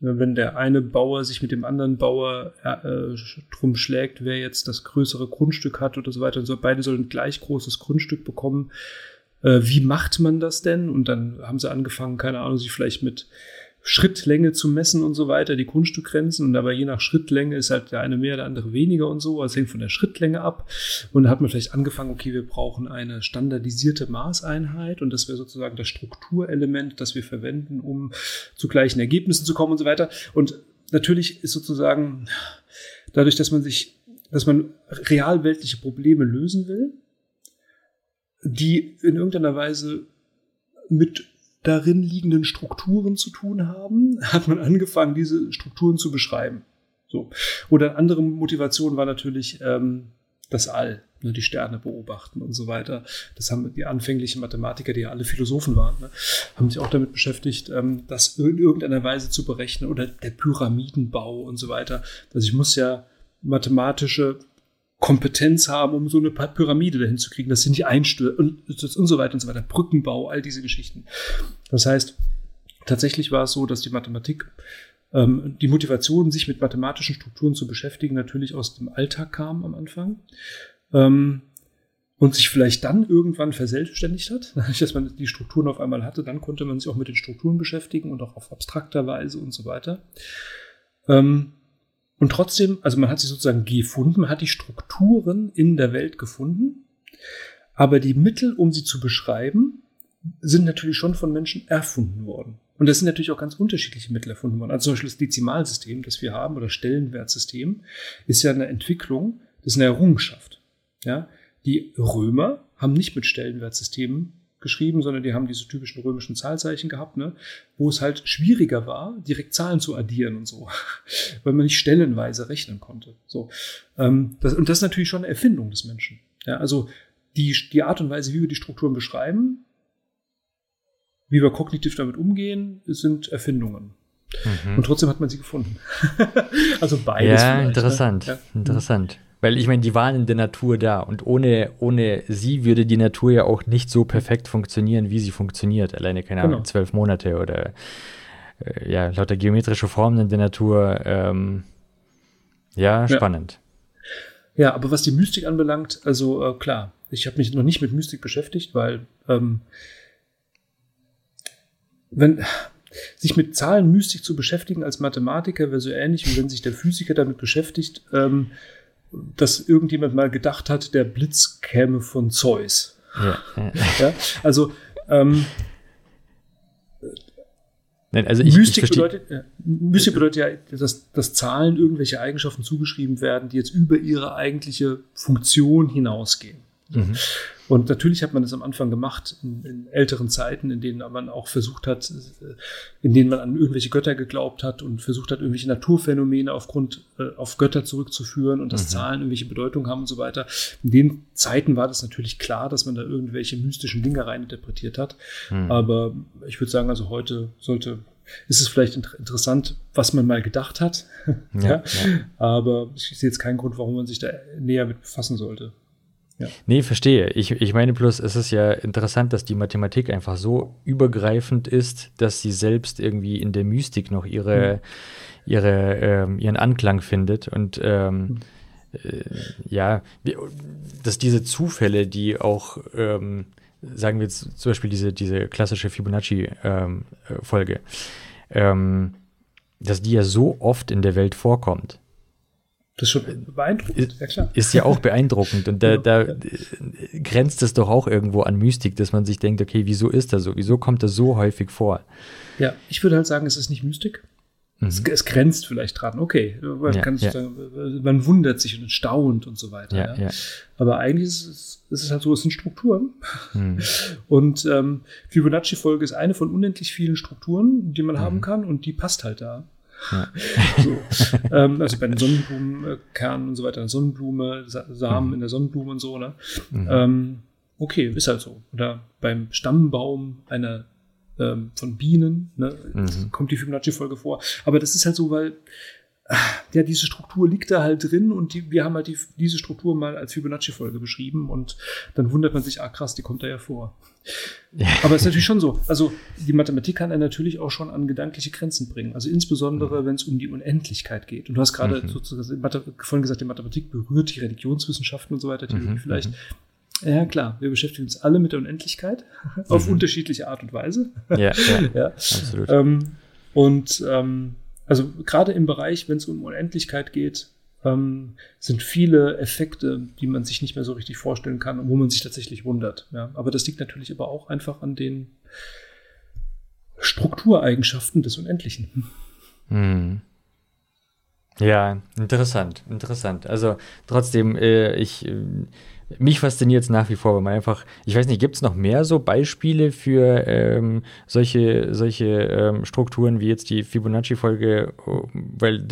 wenn der eine Bauer sich mit dem anderen Bauer äh, drum schlägt, wer jetzt das größere Grundstück hat oder so weiter und so, beide sollen gleich großes Grundstück bekommen. Äh, wie macht man das denn? Und dann haben sie angefangen, keine Ahnung, sich vielleicht mit Schrittlänge zu messen und so weiter, die Grundstückgrenzen. Und aber je nach Schrittlänge ist halt der eine mehr, der andere weniger und so. Also hängt von der Schrittlänge ab. Und da hat man vielleicht angefangen, okay, wir brauchen eine standardisierte Maßeinheit und das wäre sozusagen das Strukturelement, das wir verwenden, um zu gleichen Ergebnissen zu kommen und so weiter. Und natürlich ist sozusagen dadurch, dass man sich, dass man realweltliche Probleme lösen will, die in irgendeiner Weise mit darin liegenden Strukturen zu tun haben, hat man angefangen, diese Strukturen zu beschreiben. So. Oder andere Motivation war natürlich ähm, das All, ne, die Sterne beobachten und so weiter. Das haben die anfänglichen Mathematiker, die ja alle Philosophen waren, ne, haben sich auch damit beschäftigt, ähm, das in irgendeiner Weise zu berechnen oder der Pyramidenbau und so weiter. Also ich muss ja mathematische Kompetenz haben, um so eine Pyramide dahin zu kriegen, dass sie nicht einstürzt und, und so weiter und so weiter. Brückenbau, all diese Geschichten. Das heißt, tatsächlich war es so, dass die Mathematik, ähm, die Motivation, sich mit mathematischen Strukturen zu beschäftigen, natürlich aus dem Alltag kam am Anfang. Ähm, und sich vielleicht dann irgendwann verselbstständigt hat, dass man die Strukturen auf einmal hatte, dann konnte man sich auch mit den Strukturen beschäftigen und auch auf abstrakter Weise und so weiter. Ähm, und trotzdem, also man hat sie sozusagen gefunden, man hat die Strukturen in der Welt gefunden, aber die Mittel, um sie zu beschreiben, sind natürlich schon von Menschen erfunden worden. Und das sind natürlich auch ganz unterschiedliche Mittel erfunden worden. Also zum Beispiel das Dezimalsystem, das wir haben, oder Stellenwertsystem, ist ja eine Entwicklung, das ist eine Errungenschaft. Ja? Die Römer haben nicht mit Stellenwertsystemen geschrieben, sondern die haben diese typischen römischen Zahlzeichen gehabt, ne, wo es halt schwieriger war, direkt Zahlen zu addieren und so, weil man nicht stellenweise rechnen konnte. So, ähm, das, und das ist natürlich schon eine Erfindung des Menschen. Ja, also die, die Art und Weise, wie wir die Strukturen beschreiben, wie wir kognitiv damit umgehen, sind Erfindungen. Mhm. Und trotzdem hat man sie gefunden. also beides. Ja, ne? interessant. Ja. Interessant. Weil ich meine, die waren in der Natur da und ohne, ohne sie würde die Natur ja auch nicht so perfekt funktionieren, wie sie funktioniert. Alleine, keine Ahnung, Genau. zwölf Monate oder äh, ja, lauter geometrische Formen in der Natur. Ähm, ja, Ja. spannend. Ja, aber was die Mystik anbelangt, also äh, klar, ich habe mich noch nicht mit Mystik beschäftigt, weil ähm, wenn sich mit Zahlen Mystik zu beschäftigen als Mathematiker wäre so ähnlich, wie wenn sich der Physiker damit beschäftigt, ähm, dass irgendjemand mal gedacht hat, der Blitz käme von Zeus. Ja, ja. Also ähm, Nein, also ich, ich Mystik, verstehe. bedeutet, ja, Mystik bedeutet ja, dass, dass Zahlen irgendwelche Eigenschaften zugeschrieben werden, die jetzt über ihre eigentliche Funktion hinausgehen. Mhm. Und natürlich hat man das am Anfang gemacht, in, in älteren Zeiten, in denen man auch versucht hat, äh, in denen man an irgendwelche Götter geglaubt hat und versucht hat, irgendwelche Naturphänomene aufgrund äh, auf Götter zurückzuführen und dass Mhm. Zahlen irgendwelche Bedeutung haben und so weiter. In den Zeiten war das natürlich klar, dass man da irgendwelche mystischen Dinge reininterpretiert hat. Hm. Aber ich würde sagen, also heute sollte, ist es vielleicht inter interessant, was man mal gedacht hat. Ja, ja. Aber ich sehe jetzt keinen Grund, warum man sich da näher mit befassen sollte. Nee, verstehe. Ich, ich meine bloß, es ist ja interessant, dass die Mathematik einfach so übergreifend ist, dass sie selbst irgendwie in der Mystik noch ihre, ihre, ähm, ihren Anklang findet. Und ähm, äh, ja, dass diese Zufälle, die auch, ähm, sagen wir jetzt zum Beispiel diese, diese klassische Fibonacci-Folge, ähm, dass die ja so oft in der Welt vorkommt. Das ist schon beeindruckend, ja klar. Ist ja auch beeindruckend und da, da ja. äh, grenzt es doch auch irgendwo an Mystik, dass man sich denkt, okay, wieso ist das so? Wieso kommt das so häufig vor? Ja, ich würde halt sagen, es ist nicht Mystik. Es, es grenzt vielleicht dran. Okay, man, Mhm. Ja, ja. sagen, man wundert sich und staunt und so weiter. Ja. Aber eigentlich ist es, ist es halt so, es sind Strukturen. Hm. Und ähm, Fibonacci-Folge ist eine von unendlich vielen Strukturen, die man Mhm. haben kann und die passt halt da. Ja. So. ähm, also bei den Sonnenblumenkernen und so weiter, Sonnenblume, Sa Samen in der Sonnenblume und so, ne? Mhm. Ähm, okay, ist halt so. Oder beim Stammbaum einer ähm, von Bienen, ne, Mhm. kommt die Fibonacci-Folge vor. Aber das ist halt so, weil ja, diese Struktur liegt da halt drin und die, wir haben halt die, diese Struktur mal als Fibonacci-Folge beschrieben und dann wundert man sich, ah krass, die kommt da ja vor. Aber es ist natürlich schon so. Also die Mathematik kann einen natürlich auch schon an gedankliche Grenzen bringen. Also insbesondere, wenn es um die Unendlichkeit geht. Und du hast gerade Mhm. sozusagen vorhin gesagt, die Mathematik berührt die Religionswissenschaften und so weiter, Theologie Mhm, vielleicht. mhm. Ja, klar, wir beschäftigen uns alle mit der Unendlichkeit auf Mhm. unterschiedliche Art und Weise. Ja, ja, ja. absolut. Ähm, und ähm, also gerade im Bereich, wenn es um Unendlichkeit geht, ähm, sind viele Effekte, die man sich nicht mehr so richtig vorstellen kann und wo man sich tatsächlich wundert. Ja. Aber das liegt natürlich aber auch einfach an den Struktureigenschaften des Unendlichen. Hm. Ja, interessant, interessant. Also trotzdem, äh, ich, äh, mich fasziniert es nach wie vor, weil man einfach, ich weiß nicht, gibt es noch mehr so Beispiele für ähm, solche, solche ähm, Strukturen wie jetzt die Fibonacci-Folge, oh, weil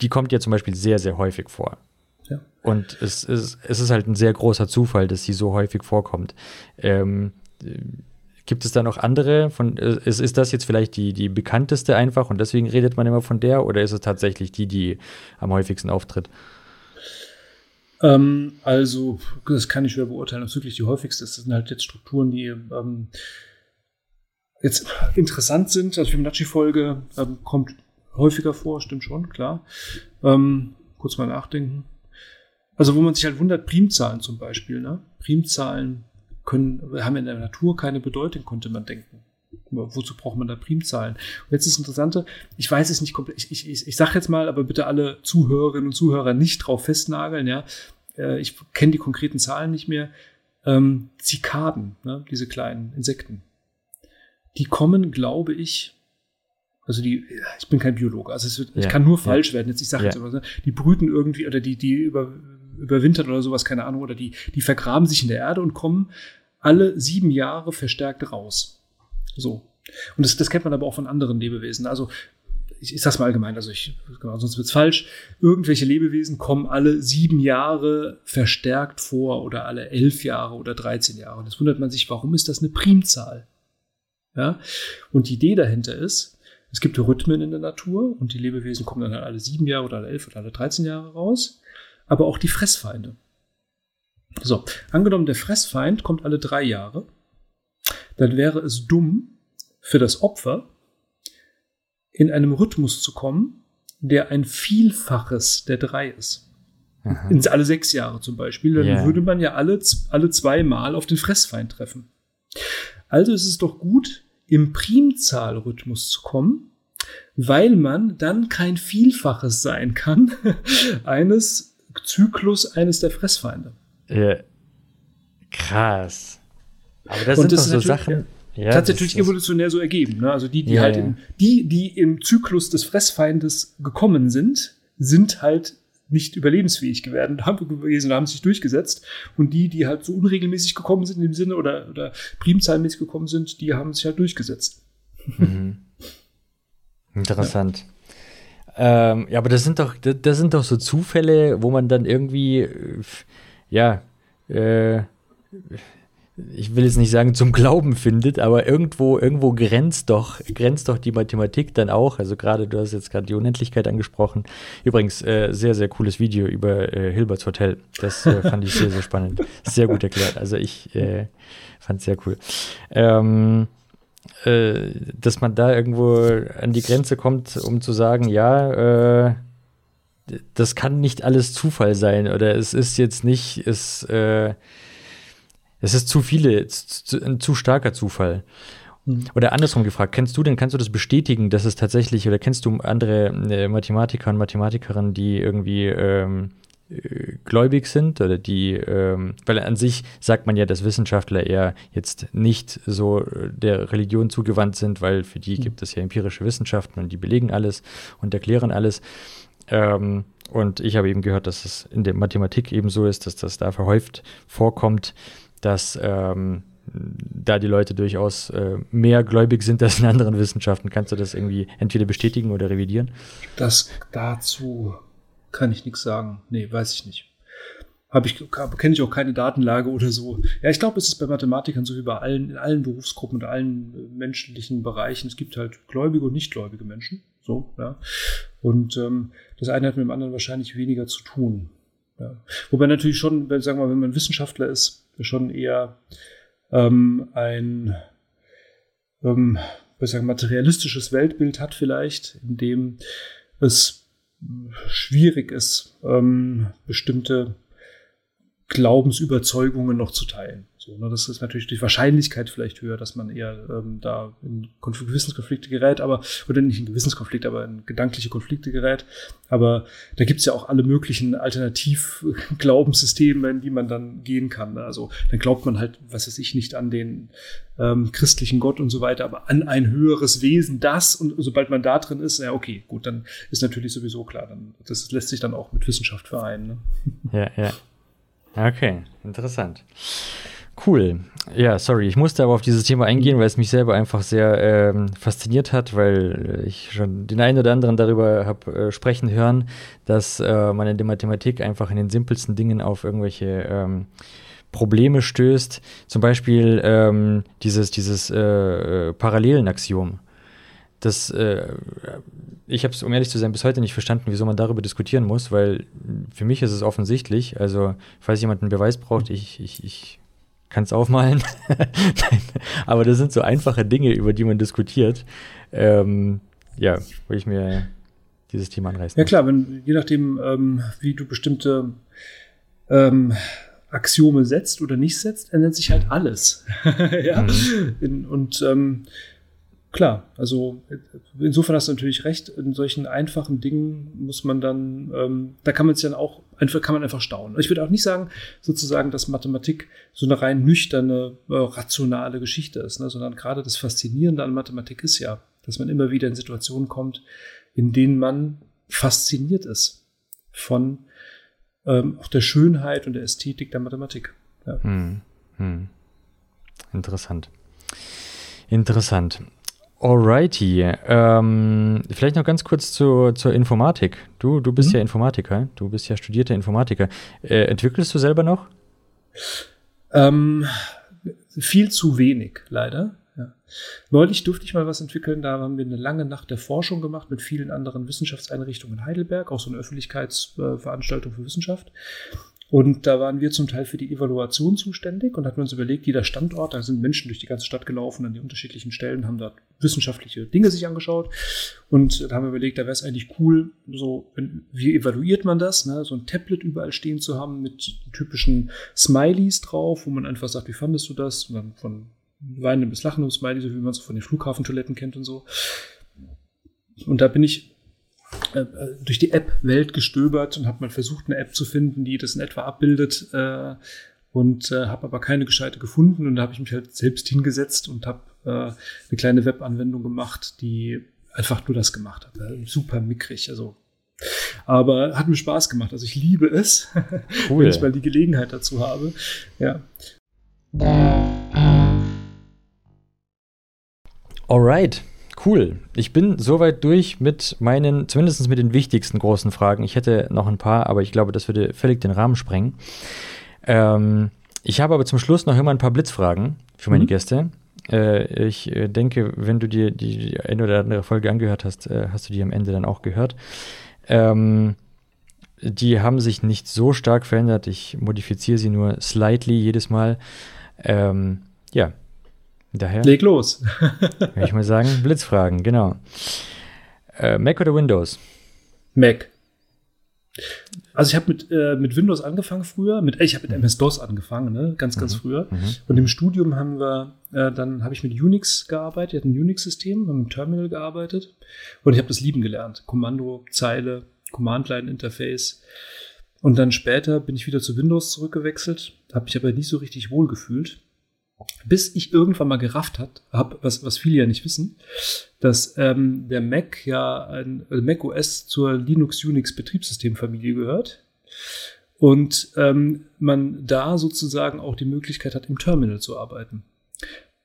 die kommt ja zum Beispiel sehr, sehr häufig vor. Ja. Und es ist, es ist halt ein sehr großer Zufall, dass sie so häufig vorkommt. Ähm, äh, gibt es da noch andere? Von, äh, ist, ist das jetzt vielleicht die, die bekannteste einfach und deswegen redet man immer von der oder ist es tatsächlich die, die am häufigsten auftritt? Ähm, also, das kann ich schwer beurteilen, was wirklich die häufigste ist. Das sind halt jetzt Strukturen, die ähm, jetzt interessant sind. Also Fibonacci-Folge ähm, kommt häufiger vor, stimmt schon, klar. Ähm, kurz mal nachdenken. Also, wo man sich halt wundert, Primzahlen zum Beispiel, ne? Primzahlen können, haben in der Natur keine Bedeutung, konnte man denken. Aber wozu braucht man da Primzahlen? Und jetzt ist das Interessante, ich weiß es nicht komplett, ich, ich, ich, ich sage jetzt mal, aber bitte alle Zuhörerinnen und Zuhörer nicht drauf festnageln, ja. Äh, Ich kenne die konkreten Zahlen nicht mehr. Ähm, Zikaden, ne? diese kleinen Insekten, die kommen, glaube ich, also die, ich bin kein Biologe, also es wird, ich Ja, kann nur ja. falsch werden. Jetzt, ich sage Ja. jetzt immer, so, die brüten irgendwie oder die, die über, überwintern oder sowas, keine Ahnung, oder die, die vergraben sich in der Erde und kommen alle sieben Jahre verstärkt raus. So. Und das, das kennt man aber auch von anderen Lebewesen. Also, ich, ich sag's mal allgemein, also ich, genau, sonst wird's falsch. Irgendwelche Lebewesen kommen alle sieben Jahre verstärkt vor oder alle elf Jahre oder 13 Jahre. Und jetzt wundert man sich, warum ist das eine Primzahl? Ja. Und die Idee dahinter ist, Es gibt Rhythmen in der Natur und die Lebewesen kommen dann halt alle sieben Jahre oder alle elf oder alle 13 Jahre raus. Aber auch die Fressfeinde. So, angenommen, der Fressfeind kommt alle drei Jahre, dann wäre es dumm für das Opfer, in einem Rhythmus zu kommen, der ein Vielfaches der drei ist. Aha. In alle sechs Jahre zum Beispiel. Dann Ja. würde man ja alle, alle zwei Mal auf den Fressfeind treffen. Also ist es doch gut, im Primzahlrhythmus zu kommen, weil man dann kein Vielfaches sein kann eines Zyklus eines der Fressfeinde. Ja. Krass. Aber das Und sind das doch so Sachen. Ja, das hat das- natürlich evolutionär so ergeben. Ne? Also die, die Ja, halt ja. Im, die, die im Zyklus des Fressfeindes gekommen sind, sind halt nicht überlebensfähig geworden, haben gewesen, haben sich durchgesetzt. Und die, die halt so unregelmäßig gekommen sind in dem Sinne oder, oder primzahlmäßig gekommen sind, die haben sich halt durchgesetzt. Mhm. Interessant. Ähm, ja, aber das sind doch, das, das sind doch so Zufälle, wo man dann irgendwie, äh, ja, äh, ich will jetzt nicht sagen zum Glauben findet, aber irgendwo, irgendwo grenzt doch, grenzt doch die Mathematik dann auch. Also gerade, du hast jetzt gerade die Unendlichkeit angesprochen. Übrigens, äh, sehr, sehr cooles Video über äh, Hilberts Hotel. Das äh, fand ich sehr, sehr spannend. Sehr gut erklärt. Also ich äh, fand es sehr cool. Ähm, äh, dass man da irgendwo an die Grenze kommt, um zu sagen, ja, äh, das kann nicht alles Zufall sein oder es ist jetzt nicht, es, äh, es ist zu viele, zu, ein zu starker Zufall. Mhm. Oder andersrum gefragt, kennst du denn, kannst du das bestätigen, dass es tatsächlich, oder kennst du andere äh, Mathematiker und Mathematikerinnen, die irgendwie ähm, äh, gläubig sind oder die, ähm, weil an sich sagt man ja, dass Wissenschaftler eher jetzt nicht so äh, der Religion zugewandt sind, weil für die gibt es ja empirische Wissenschaften und die belegen alles und erklären alles. Ähm, und ich habe eben gehört, dass es in der Mathematik eben so ist, dass das da verhäuft vorkommt, dass ähm, da die Leute durchaus äh, mehr gläubig sind als in anderen Wissenschaften. Kannst du das irgendwie entweder bestätigen oder revidieren? Das dazu kann ich nichts sagen. Nee, weiß ich nicht. Habe ich, kenne ich auch keine Datenlage oder so. Ja, ich glaube, es ist bei Mathematikern so wie bei allen, in allen Berufsgruppen und allen äh, menschlichen Bereichen. Es gibt halt gläubige und nichtgläubige Menschen. So, ja. Und ähm, das eine hat mit dem anderen wahrscheinlich weniger zu tun. Ja. Wobei natürlich schon, sagen wir mal, wenn man Wissenschaftler ist, schon eher ähm, ein ähm, sagen, materialistisches Weltbild hat vielleicht, in dem es schwierig ist, ähm, bestimmte Glaubensüberzeugungen noch zu teilen. So, ne, das ist natürlich die Wahrscheinlichkeit vielleicht höher, dass man eher ähm, da in Konf Gewissenskonflikte gerät, aber, oder nicht in Gewissenskonflikte, aber in gedankliche Konflikte gerät. Aber da gibt's ja auch alle möglichen Alternativ-Glaubenssysteme, in die man dann gehen kann. Ne? Also dann glaubt man halt, was weiß ich, nicht an den ähm, christlichen Gott und so weiter, aber an ein höheres Wesen, das und sobald man da drin ist, ja okay, gut, dann ist natürlich sowieso klar, dann, das lässt sich dann auch mit Wissenschaft vereinen. Ne? Ja, ja. Okay, interessant. Cool. Ja, sorry, ich musste aber auf dieses Thema eingehen, weil es mich selber einfach sehr ähm, fasziniert hat, weil ich schon den einen oder anderen darüber habe äh, sprechen hören, dass äh, man in der Mathematik einfach in den simpelsten Dingen auf irgendwelche ähm, Probleme stößt. Zum Beispiel ähm, dieses, dieses äh, Parallelenaxiom. Das, äh, ich habe es, um ehrlich zu sein, bis heute nicht verstanden, wieso man darüber diskutieren muss, weil für mich ist es offensichtlich. Also, falls jemand einen Beweis braucht, ich, ich, ich kann es aufmalen. Nein, aber das sind so einfache Dinge, über die man diskutiert. Ähm, ja, wo ich mir dieses Thema anreißen Ja klar, wenn, je nachdem, ähm, wie du bestimmte ähm, Axiome setzt oder nicht setzt, ändert sich halt alles. ja? Mhm. In, und ähm, klar, also insofern hast du natürlich recht, in solchen einfachen Dingen muss man dann, ähm, da kann man sich dann auch einfach, kann man einfach staunen. Ich würde auch nicht sagen, sozusagen, dass Mathematik so eine rein nüchterne, äh, rationale Geschichte ist, ne? sondern gerade das Faszinierende an Mathematik ist ja, dass man immer wieder in Situationen kommt, in denen man fasziniert ist von ähm, auch der Schönheit und der Ästhetik der Mathematik. Ja. Hm, hm. Interessant. Interessant. Alrighty. Ähm, vielleicht noch ganz kurz zur, zur Informatik. Du, du bist Mhm. ja Informatiker. Du bist ja studierter Informatiker. Äh, entwickelst du selber noch? Ähm, viel zu wenig, leider. ja. Neulich durfte ich mal was entwickeln. Da haben wir eine lange Nacht der Forschung gemacht mit vielen anderen Wissenschaftseinrichtungen in Heidelberg, auch so eine Öffentlichkeitsveranstaltung für Wissenschaft. Und da waren wir zum Teil für die Evaluation zuständig und hatten uns überlegt, jeder Standort, da sind Menschen durch die ganze Stadt gelaufen an die unterschiedlichen Stellen, haben da wissenschaftliche Dinge sich angeschaut. Und da haben wir überlegt, da wäre es eigentlich cool, so, wie evaluiert man das, ne? so ein Tablet überall stehen zu haben mit typischen Smileys drauf, wo man einfach sagt, wie fandest du das? Und dann von weinendem bis lachendem Smiley, so wie man es von den Flughafentoiletten kennt und so. Und da bin ich durch die App-Welt gestöbert und habe mal versucht, eine App zu finden, die das in etwa abbildet. Äh, und äh, habe aber keine gescheite gefunden. Und da habe ich mich halt selbst hingesetzt und habe äh, eine kleine Webanwendung gemacht, die einfach nur das gemacht hat. Äh, super mickrig. Also aber hat mir Spaß gemacht. Also ich liebe es, cool. wenn ich mal die Gelegenheit dazu habe. Ja. Alright. Cool. Ich bin soweit durch mit meinen, zumindest mit den wichtigsten großen Fragen. Ich hätte noch ein paar, aber ich glaube, das würde völlig den Rahmen sprengen. Ähm, ich habe aber zum Schluss noch immer ein paar Blitzfragen für meine mhm. Gäste. Äh, ich äh, denke, wenn du dir die, die eine oder andere Folge angehört hast, äh, hast du die am Ende dann auch gehört. Ähm, die haben sich nicht so stark verändert. Ich modifiziere sie nur slightly jedes Mal. Ähm, ja, Daher. Leg los. Würde ich mal sagen, Blitzfragen, genau. Äh, Mac oder Windows? Mac. Also ich habe mit, äh, mit Windows angefangen früher, mit, ich habe mit MS-DOS angefangen, ne? ganz, ganz mhm. früher. Mhm. Und im Studium haben wir, äh, dann habe ich mit Unix gearbeitet, ich hatte ein Unix-System, haben mit Terminal gearbeitet und ich habe das lieben gelernt. Kommando, Zeile, Command-Line-Interface. Und dann später bin ich wieder zu Windows zurückgewechselt, habe mich aber nicht so richtig wohl gefühlt bis ich irgendwann mal gerafft hat, hab, was, was viele ja nicht wissen, dass ähm, der Mac ja ein also Mac OS zur Linux Unix Betriebssystemfamilie gehört und ähm, man da sozusagen auch die Möglichkeit hat, im Terminal zu arbeiten.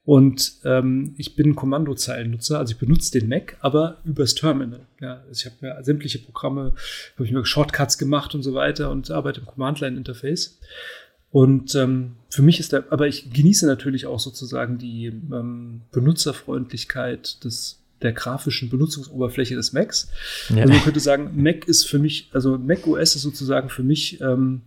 Und ähm, ich bin Kommandozeilennutzer, also ich benutze den Mac, aber übers Terminal. Ja, also ich habe ja sämtliche Programme, habe ich mir Shortcuts gemacht und so weiter und arbeite im Command-Line-Interface. Und ähm, für mich ist der, aber ich genieße natürlich auch sozusagen die ähm, Benutzerfreundlichkeit des der grafischen Benutzungsoberfläche des Macs. Ja. Also man könnte sagen, Mac ist für mich, also Mac OS ist sozusagen für mich ähm,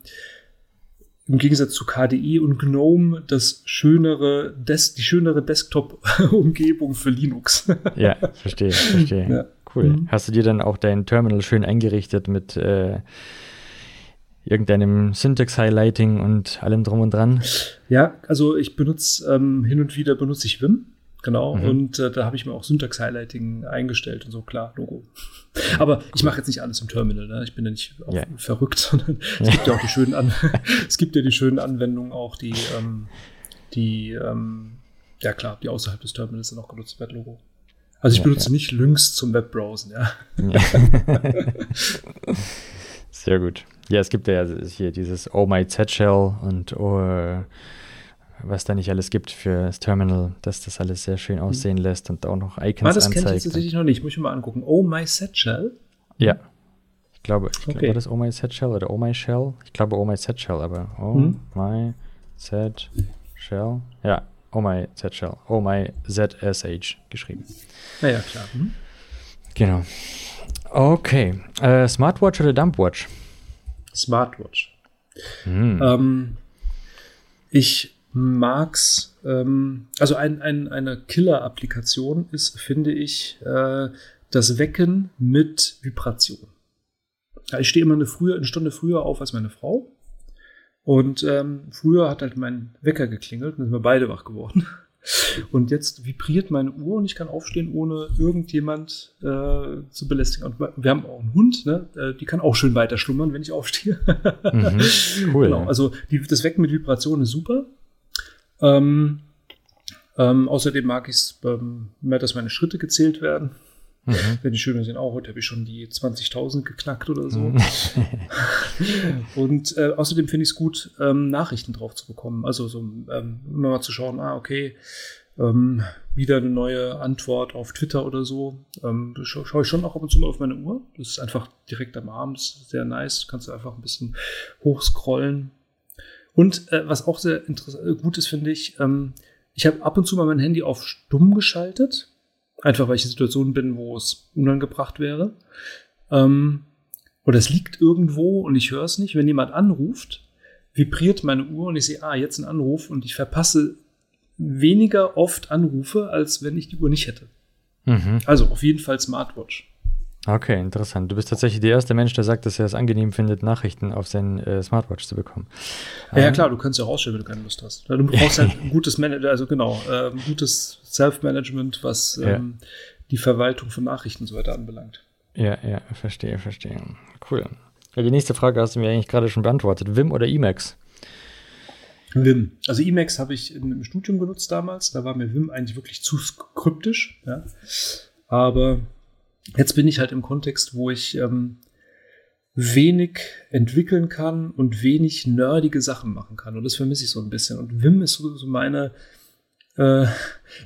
im Gegensatz zu KDE und GNOME das schönere, Des die schönere Desktop-Umgebung für Linux. ja, verstehe, verstehe. Ja. Cool. Mhm. Hast du dir dann auch dein Terminal schön eingerichtet mit äh, irgendeinem Syntax-Highlighting und allem drum und dran? Ja, also ich benutze ähm, hin und wieder benutze ich Vim, genau, mhm. und äh, da habe ich mir auch Syntax-Highlighting eingestellt und so, klar, Logo. Aber ich mache jetzt nicht alles im Terminal, ne? ich bin ja nicht yeah. verrückt, sondern es gibt ja auch die schönen An es gibt ja die schönen Anwendungen auch, die, ähm, die ähm, ja klar, die außerhalb des Terminals dann auch genutzt werden, Logo. Also ich ja, benutze ja. nicht Lynx zum Webbrowsen, ja. ja. Sehr gut. Ja, es gibt ja hier dieses Oh My Z-Shell und oh, was da nicht alles gibt für das Terminal, dass das alles sehr schön aussehen lässt und auch noch Icons anzeigt. Ah, das kenne ich tatsächlich noch nicht. Muss ich mal angucken. Oh My Z-Shell? Ja. Ich glaube, ich okay. glaube, das Oh My Z-Shell oder Oh My Shell? Ich glaube Oh My Z-Shell, aber Oh hm? My Z-Shell? Ja, Oh My Z-Shell. Oh My ZSH geschrieben. Ja, ja, klar. Hm? Genau. Okay. Äh, Smartwatch oder Dumpwatch? Smartwatch. Hm. Ähm, ich mag's. Ähm, also ein, ein, eine Killer-Applikation ist, finde ich, äh, das Wecken mit Vibration. Ich stehe immer eine, frühe, eine Stunde früher auf als meine Frau. Und ähm, früher hat halt mein Wecker geklingelt und sind wir beide wach geworden. Und jetzt vibriert meine Uhr und ich kann aufstehen, ohne irgendjemand äh, zu belästigen. Und wir haben auch einen Hund, ne? Äh, die kann auch schön weiter schlummern, wenn ich aufstehe. Mhm, cool. Genau, also die, das Wecken mit Vibration ist super. Ähm, ähm, außerdem mag ich es ähm, mehr, dass meine Schritte gezählt werden. Mhm. Wenn die schön sind, auch heute habe ich schon die 20.000 geknackt oder so. Mhm. und äh, außerdem finde ich es gut, ähm, Nachrichten drauf zu bekommen. Also so ähm, immer mal zu schauen, ah, okay, ähm, wieder eine neue Antwort auf Twitter oder so. Ähm, scha schaue ich schon auch ab und zu mal auf meine Uhr. Das ist einfach direkt am Abend, sehr nice. Kannst du einfach ein bisschen hochscrollen. Und äh, was auch sehr interessant, gut ist, finde ich, ähm, Ich habe ab und zu mal mein Handy auf stumm geschaltet, einfach weil ich in Situationen bin, wo es unangebracht wäre. Ähm, oder es liegt irgendwo und ich höre es nicht. Wenn jemand anruft, vibriert meine Uhr und ich sehe, ah, jetzt ein Anruf und ich verpasse weniger oft Anrufe, als wenn ich die Uhr nicht hätte. Mhm. Also auf jeden Fall Smartwatch. Okay, interessant. Du bist tatsächlich der erste Mensch, der sagt, dass er es angenehm findet, Nachrichten auf sein äh, Smartwatch zu bekommen. Ja, ja Ähm, klar, du kannst ja auch ausstellen, wenn du keine Lust hast. Du brauchst halt ein gutes Manager, also genau, äh, gutes Self-Management, was Ja. ähm, die Verwaltung von Nachrichten und so weiter anbelangt. Ja, ja, verstehe, verstehe. Cool. Ja, die nächste Frage hast du mir eigentlich gerade schon beantwortet. Vim oder Emacs? Vim. Also Emacs habe ich in, im Studium genutzt damals. Da war mir Vim eigentlich wirklich zu kryptisch. Ja. Aber jetzt bin ich halt im Kontext, wo ich ähm, wenig entwickeln kann und wenig nerdige Sachen machen kann. Und das vermisse ich so ein bisschen. Und Vim ist so, so meine, äh,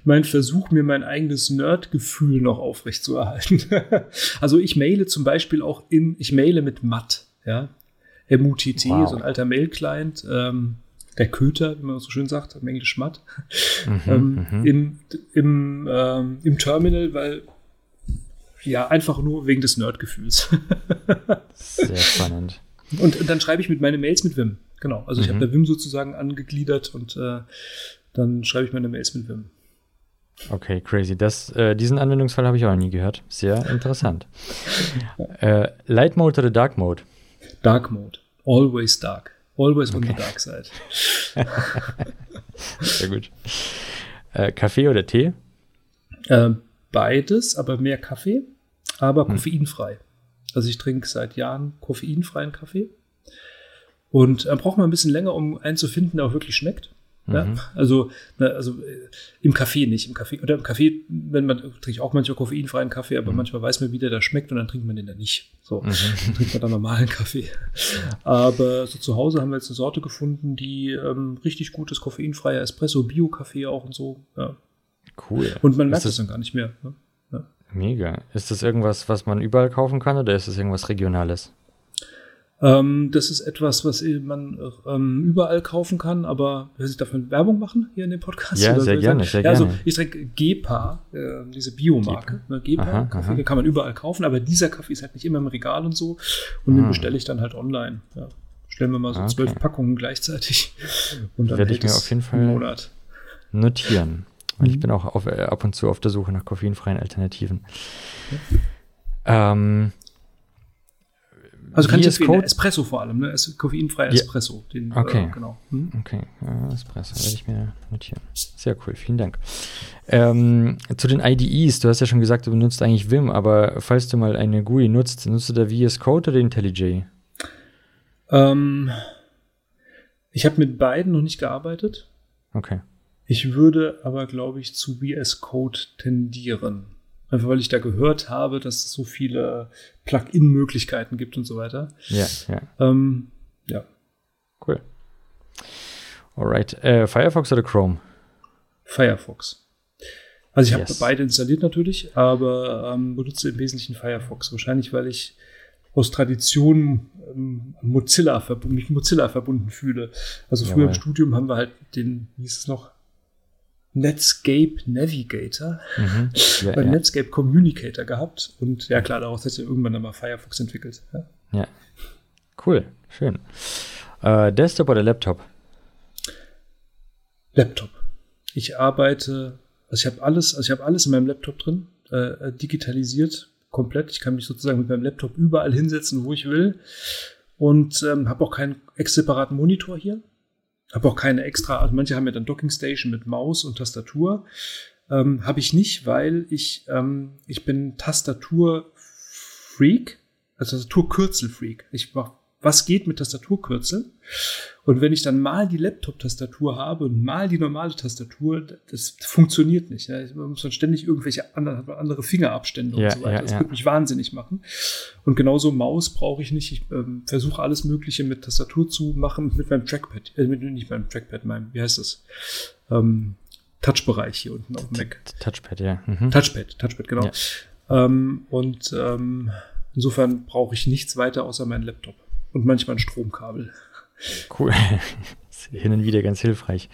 mein Versuch, mir mein eigenes Nerd-Gefühl noch aufrechtzuerhalten. also ich maile zum Beispiel auch in, ich maile mit Matt, ja. MUTT, Wow. so ein alter Mail-Client, ähm, der Köter, wie man so schön sagt, im Englisch Matt, Mhm, ähm, mhm. im, im, ähm, im Terminal, weil ja, einfach nur wegen des Nerdgefühls. Sehr spannend. Und dann schreibe ich mit meine Mails mit Vim. Genau. Also ich Mhm. habe da Vim sozusagen angegliedert und äh, dann schreibe ich meine Mails mit Vim. Okay, crazy. Das, äh, diesen Anwendungsfall habe ich auch nie gehört. Sehr interessant. äh, Light Mode oder Dark Mode? Dark Mode. Always dark. Always on the Okay. dark side. Sehr gut. Äh, Kaffee oder Tee? Äh, beides, aber mehr Kaffee, aber Hm. koffeinfrei. Also ich trinke seit Jahren koffeinfreien Kaffee. Und äh, braucht man ein bisschen länger, um einen zu finden, der auch wirklich schmeckt. Ja, Mhm. also, na, also äh, im Kaffee nicht. Im Kaffee, oder im Kaffee, wenn man trinke ich auch manchmal koffeinfreien Kaffee, aber manchmal weiß man, wie der da schmeckt und dann trinkt man den dann nicht. So, Mhm. dann trinkt man dann normalen Kaffee. Aber so zu Hause haben wir jetzt eine Sorte gefunden, die ähm, richtig gutes koffeinfreier Espresso, Bio-Kaffee auch und so. Ja. Cool. Und man merkt es dann gar nicht mehr. Ne? Ja. Mega. Ist das irgendwas, was man überall kaufen kann oder ist das irgendwas Regionales? Ähm, das ist etwas, was man ähm, überall kaufen kann, aber will ich davon Werbung machen hier in dem Podcast? Ja, sehr gerne, sehr ja, Also gerne. ich trinke Gepa, äh, diese Biomarke. Ne, Gepa, Aha, Kaffee aha. kann man überall kaufen, aber dieser Kaffee ist halt nicht immer im Regal und so. Und den Ah. bestelle ich dann halt online. Ja. Stellen wir mal so Okay. zwölf Packungen gleichzeitig. Und dann Werde ich mir auf jeden Fall- Monat. Notieren. Weil ich Mhm. bin auch auf, äh, ab und zu auf der Suche nach koffeinfreien Alternativen. Ähm, Also kann ich VS jetzt empfehlen, Code? Espresso vor allem, ne? Es- Koffeinfreier Ja. Espresso. Den, Okay. Äh, genau. Hm? Okay, äh, Espresso werde ich mir notieren. Sehr cool, vielen Dank. Ähm, zu den IDEs, du hast ja schon gesagt, du benutzt eigentlich Vim, aber falls du mal eine GUI nutzt, nutzt du da VS Code oder IntelliJ? Ähm, ich habe mit beiden noch nicht gearbeitet. Okay. Ich würde aber, glaube ich, zu VS Code tendieren. Einfach weil ich da gehört habe, dass es so viele Plugin-Möglichkeiten gibt und so weiter. Ja, ja, Ähm, ja, cool. Alright. Äh, Firefox oder Chrome? Firefox. Also ich habe Yes. beide installiert natürlich, aber ähm, benutze im Wesentlichen Firefox. Wahrscheinlich, weil ich aus Tradition ähm, Mozilla verbunden, mich Mozilla verbunden fühle. Also früher Jawohl. im Studium haben wir halt den, wie hieß es noch, Netscape Navigator. Mhm. Ja, bei ja, Netscape Communicator gehabt und ja klar, daraus hat sich irgendwann dann mal Firefox entwickelt. Ja. ja. Cool, schön. Äh, Desktop oder Laptop? Laptop. Ich arbeite, also ich habe alles, also ich habe alles in meinem Laptop drin, äh, digitalisiert, komplett. Ich kann mich sozusagen mit meinem Laptop überall hinsetzen, wo ich will und ähm, habe auch keinen separaten Monitor hier. Habe auch keine extra, also manche haben ja dann Docking Station mit Maus und Tastatur. Ähm, habe ich nicht, weil ich, ähm, ich bin Tastatur-Freak, also Tastaturkürzel-Freak. Ich mach, was geht mit Tastaturkürzeln? Und wenn ich dann mal die Laptop-Tastatur habe und mal die normale Tastatur, das funktioniert nicht. Ja. Man muss dann ständig irgendwelche andere, andere Fingerabstände Ja, und so weiter. ja, das ja. wird mich wahnsinnig machen. Und genauso Maus brauche ich nicht. Ich ähm, versuche alles Mögliche mit Tastatur zu machen, mit meinem Trackpad. Äh, mit, nicht meinem Trackpad, meinem, wie heißt das? Ähm, Touchbereich hier unten auf dem Mac. Touchpad, ja. Mhm. Touchpad, Touchpad, genau. Ähm, und ähm, insofern brauche ich nichts weiter außer meinen Laptop. Und manchmal ein Stromkabel. Cool. Hin und wieder ganz hilfreich.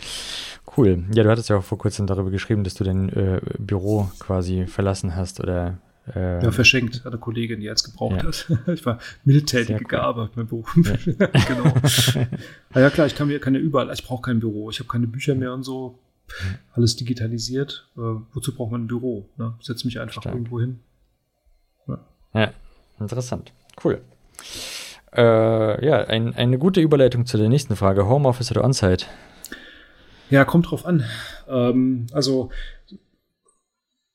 Cool. Ja, du hattest ja auch vor kurzem darüber geschrieben, dass du dein äh, Büro quasi verlassen hast oder. Äh, ja, verschenkt. Hat eine Kollegin, die es gebraucht ja. hat. Ich war mildtätige cool. Gabe, mein Büro. Ja. genau. Na ja, klar, ich kann mir kann ja überall, ich brauche kein Büro. Ich habe keine Bücher mehr und so. Alles digitalisiert. Äh, wozu braucht man ein Büro? Ne? Ich setze mich einfach Stark. irgendwo hin. Ja. ja, interessant. Cool. Äh, ja, ein, eine gute Überleitung zu der nächsten Frage. Homeoffice oder On-Site? Ja, kommt drauf an. Ähm, also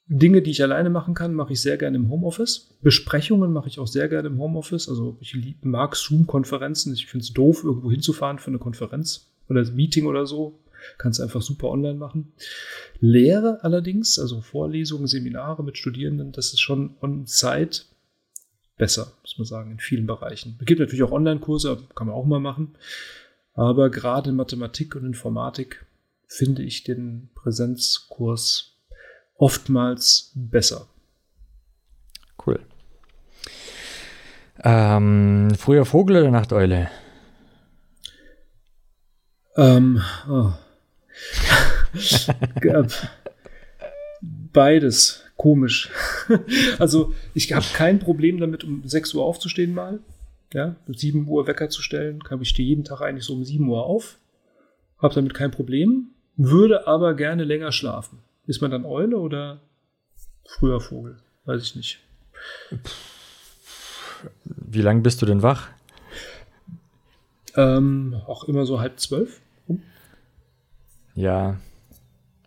Dinge, die ich alleine machen kann, mache ich sehr gerne im Homeoffice. Besprechungen mache ich auch sehr gerne im Homeoffice. Also ich mag Zoom-Konferenzen. Ich finde es doof, irgendwo hinzufahren für eine Konferenz oder ein Meeting oder so. Kannst einfach super online machen. Lehre allerdings, also Vorlesungen, Seminare mit Studierenden, das ist schon on-site besser, muss man sagen, in vielen Bereichen. Es gibt natürlich auch Online-Kurse, kann man auch mal machen. Aber gerade in Mathematik und Informatik finde ich den Präsenzkurs oftmals besser. Cool. Ähm, früher Vogel oder Nachteule? Ähm, oh. Beides komisch. also ich habe kein Problem damit, um 6 Uhr aufzustehen mal. Ja, 7 Uhr Wecker zu stellen, kann ich stehe jeden Tag eigentlich so um 7 Uhr auf. Habe damit kein Problem, würde aber gerne länger schlafen. Ist man dann Eule oder früher Vogel? Weiß ich nicht. Wie lange bist du denn wach? Ähm, auch immer so halb zwölf. Ja,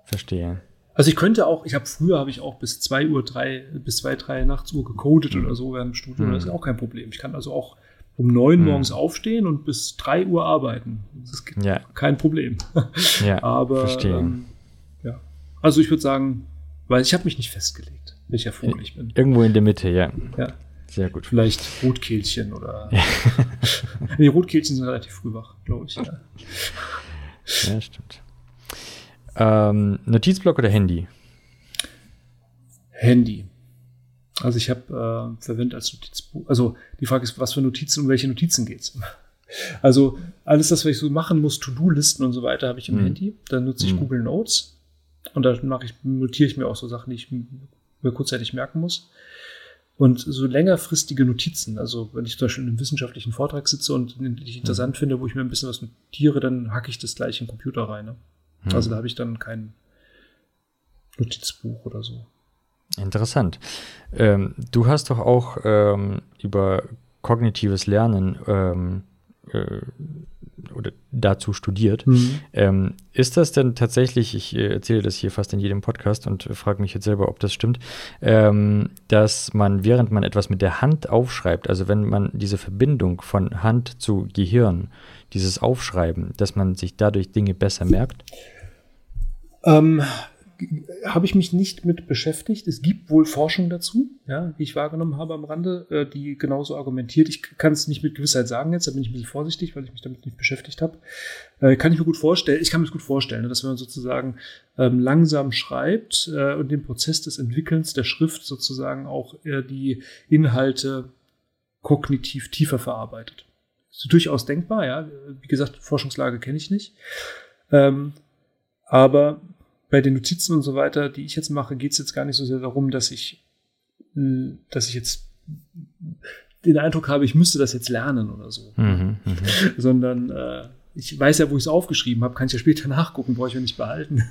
verstehe. Also ich könnte auch, ich habe früher habe ich auch bis 2 Uhr, 3, bis 2, 3 nachts Uhr gecodet mhm. oder so während dem Studium. Mhm. Das ist auch kein Problem. Ich kann also auch um 9 mhm. morgens aufstehen und bis 3 Uhr arbeiten. Das ist ja. kein Problem. Ja, Aber verstehe. Ähm, ja. Also ich würde sagen, weil ich habe mich nicht festgelegt, welcher Vogel ich bin. Irgendwo in der Mitte, ja. Ja. Sehr gut. Vielleicht Rotkehlchen oder. Ja. nee, Rotkehlchen sind relativ früh wach, glaube ich. Ja. ja, stimmt. Ähm, Notizblock oder Handy? Handy. Also ich habe äh, verwendet als Notizbuch. Also die Frage ist, was für Notizen um welche Notizen geht's? Also alles das, was ich so machen muss, To-Do-Listen und so weiter, habe ich im mhm. Handy. Dann nutze ich mhm. Google Notes und da mache ich, notiere ich mir auch so Sachen, die ich mir kurzzeitig merken muss. Und so längerfristige Notizen, also wenn ich zum Beispiel in einem wissenschaftlichen Vortrag sitze und den ich interessant mhm. finde, wo ich mir ein bisschen was notiere, dann hacke ich das gleich in den Computer rein. Ne? Hm. Also da habe ich dann kein Notizbuch oder so. Interessant. Ähm, du hast doch auch ähm, über kognitives Lernen ähm, äh, oder dazu studiert. Mhm. Ähm, ist das denn tatsächlich, ich äh, erzähle das hier fast in jedem Podcast und frage mich jetzt selber, ob das stimmt, ähm, dass man, während man etwas mit der Hand aufschreibt, also wenn man diese Verbindung von Hand zu Gehirn, dieses Aufschreiben, dass man sich dadurch Dinge besser merkt? Ähm, habe ich mich nicht mit beschäftigt. Es gibt wohl Forschung dazu, ja, die ich wahrgenommen habe am Rande, äh, die genauso argumentiert. Ich kann es nicht mit Gewissheit sagen jetzt, da bin ich ein bisschen vorsichtig, weil ich mich damit nicht beschäftigt habe. Äh, kann ich mir gut vorstellen, ich kann mir gut vorstellen, dass wenn man sozusagen ähm, langsam schreibt äh, und den Prozess des Entwickelns der Schrift sozusagen auch äh, die Inhalte kognitiv tiefer verarbeitet. ist durchaus denkbar, ja. Wie gesagt, Forschungslage kenne ich nicht. Ähm, aber bei den Notizen und so weiter, die ich jetzt mache, geht es jetzt gar nicht so sehr darum, dass ich, hm, dass ich jetzt den Eindruck habe, ich müsste das jetzt lernen oder so. Mhm, mh. Sondern äh, ich weiß ja, wo ich es aufgeschrieben habe, kann ich ja später nachgucken, brauche ich ja nicht behalten.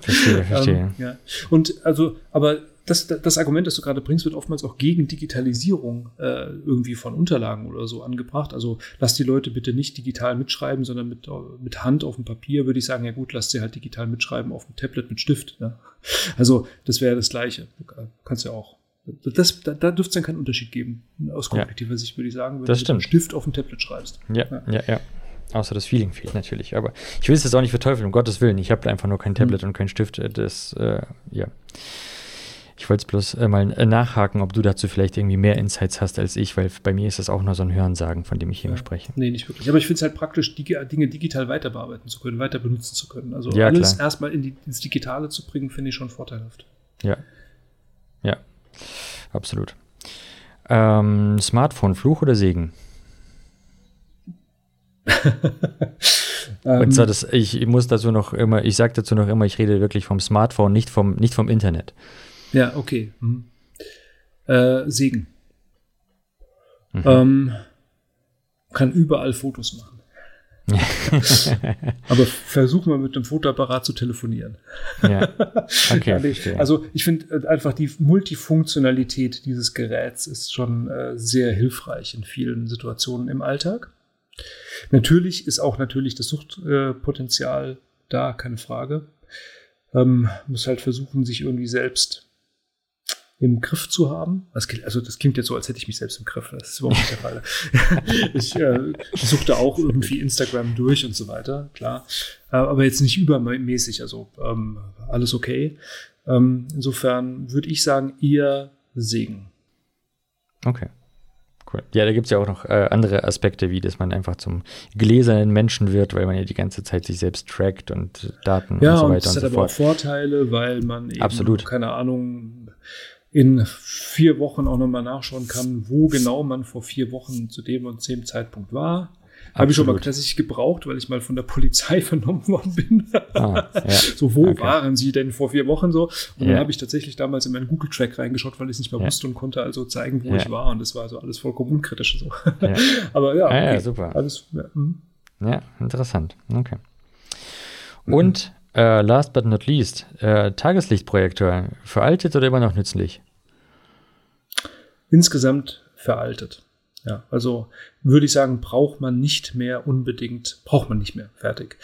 Verstehe, verstehe. ähm, ja. Und also, aber das, das Argument, das du gerade bringst, wird oftmals auch gegen Digitalisierung äh, irgendwie von Unterlagen oder so angebracht. Also lass die Leute bitte nicht digital mitschreiben, sondern mit, mit Hand auf dem Papier würde ich sagen, ja gut, lass sie halt digital mitschreiben auf dem Tablet mit Stift. Ne? Also das wäre das Gleiche. Du kannst ja auch. Das, da, da dürfte es dann keinen Unterschied geben. Aus kognitiver ja. Sicht würde ich sagen, wenn das du mit Stift auf dem Tablet schreibst. Ja, ja, ja. ja. Außer das Feeling fehlt natürlich. Aber ich will es jetzt auch nicht verteufeln, um Gottes Willen. Ich habe einfach nur kein Tablet mhm. und kein Stift. Das, äh, ja. Ich wollte es bloß äh, mal äh, nachhaken, ob du dazu vielleicht irgendwie mehr Insights hast als ich, weil bei mir ist das auch nur so ein Hörensagen, von dem ich hier ja. spreche. Nee, nicht wirklich. Aber ich finde es halt praktisch, die, Dinge digital weiter bearbeiten zu können, weiter benutzen zu können. Also ja, alles klar. erstmal in die, ins Digitale zu bringen, finde ich schon vorteilhaft. Ja. Ja, absolut. Ähm, Smartphone, Fluch oder Segen? Und zwar das, ich, ich muss dazu noch immer, ich sage dazu noch immer, ich rede wirklich vom Smartphone, nicht vom, nicht vom Internet. Ja, okay. Mhm. Äh, Segen. Ähm, kann überall Fotos machen. Aber versuch mal mit einem Fotoapparat zu telefonieren. Ja. Okay, verstehe. also ich finde äh, einfach die Multifunktionalität dieses Geräts ist schon äh, sehr hilfreich in vielen Situationen im Alltag. Natürlich ist auch natürlich das Suchtpotenzial äh, da, keine Frage. Ähm, muss halt versuchen, sich irgendwie selbst im Griff zu haben. Das, also das klingt jetzt so, als hätte ich mich selbst im Griff. Das ist überhaupt nicht der Fall. ich äh, suchte auch irgendwie Instagram durch und so weiter, klar. Äh, aber jetzt nicht übermäßig, also ähm, alles okay. Ähm, insofern würde ich sagen, eher Segen. Okay. Cool. Ja, da gibt es ja auch noch äh, andere Aspekte, wie dass man einfach zum gläsernen Menschen wird, weil man ja die ganze Zeit sich selbst trackt und Daten Ja, und so und weiter es und hat so aber auch fort. Vorteile, weil man eben, Absolut. keine Ahnung, in vier Wochen auch nochmal nachschauen kann, wo genau man vor vier Wochen zu dem und dem Zeitpunkt war. Habe ich schon mal tatsächlich gebraucht, weil ich mal von der Polizei vernommen worden bin. Ah, ja. So, wo Okay. waren sie denn vor vier Wochen so? Und Ja. dann habe ich tatsächlich damals in meinen Google-Track reingeschaut, weil ich es nicht mehr Ja. wusste und konnte also zeigen, wo ich war. Und das war also alles vollkommen unkritisch. So. Aber ja, Ah, okay. super. Alles, ja, hm. Ja, interessant. Okay. Und äh, last but not least, äh, Tageslichtprojektor. Veraltet oder immer noch nützlich? insgesamt veraltet. Ja, also würde ich sagen, braucht man nicht mehr unbedingt, braucht man nicht mehr. Fertig.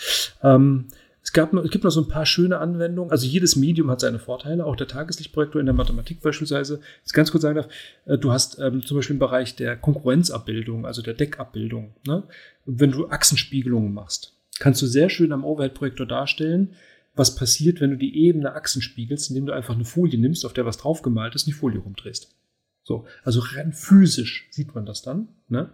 Ähm, es, gab es gibt noch so ein paar schöne Anwendungen. Also jedes Medium hat seine Vorteile, auch der Tageslichtprojektor in der Mathematik beispielsweise. Jetzt ganz kurz sagen darf, äh, du hast ähm, zum Beispiel im Bereich der Konkurrenzabbildung, also der Deckabbildung, ne? wenn du Achsenspiegelungen machst, kannst du sehr schön am Overhead-Projektor darstellen, was passiert, wenn du die ebene Achsen spiegelst, indem du einfach eine Folie nimmst, auf der was draufgemalt ist und die Folie rumdrehst. So, also rein physisch sieht man das dann. Ne?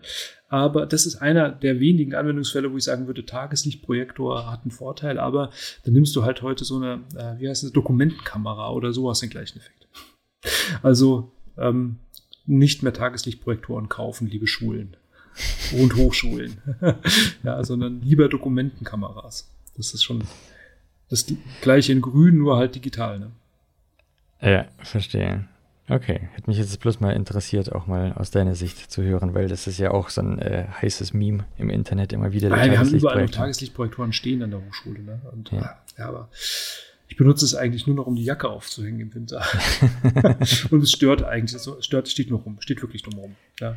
Aber das ist einer der wenigen Anwendungsfälle, wo ich sagen würde, Tageslichtprojektor hat einen Vorteil, aber dann nimmst du halt heute so eine, äh, wie heißt es, Dokumentenkamera oder so, hast den gleichen Effekt. Also ähm, nicht mehr Tageslichtprojektoren kaufen, liebe Schulen und Hochschulen, ja, sondern lieber Dokumentenkameras. Das ist schon das gleiche in Grün, nur halt digital. Ne? Ja, verstehe. Okay, hätte mich jetzt bloß mal interessiert, auch mal aus deiner Sicht zu hören, weil das ist ja auch so ein äh, heißes Meme im Internet immer wieder. der Nein, wir haben überall noch Tageslichtprojektor. Tageslichtprojektoren stehen an der Hochschule. Ne? Und, Ja. ja. ja, aber ich benutze es eigentlich nur noch, um die Jacke aufzuhängen im Winter. Und es stört eigentlich, es stört, steht nur rum, steht wirklich dumm rum. Ja.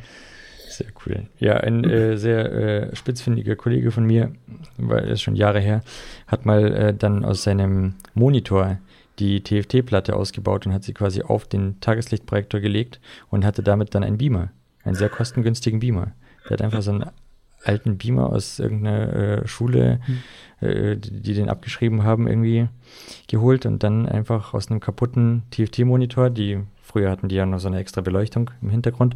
Sehr cool. Ja, ein äh, sehr äh, spitzfindiger Kollege von mir, weil ist schon Jahre her, hat mal äh, dann aus seinem Monitor die TFT-Platte ausgebaut und hat sie quasi auf den Tageslichtprojektor gelegt und hatte damit dann einen Beamer, einen sehr kostengünstigen Beamer. Der hat einfach so einen alten Beamer aus irgendeiner äh, Schule, äh, die, die den abgeschrieben haben, irgendwie geholt und dann einfach aus einem kaputten TFT-Monitor, die früher hatten die ja noch so eine extra Beleuchtung im Hintergrund,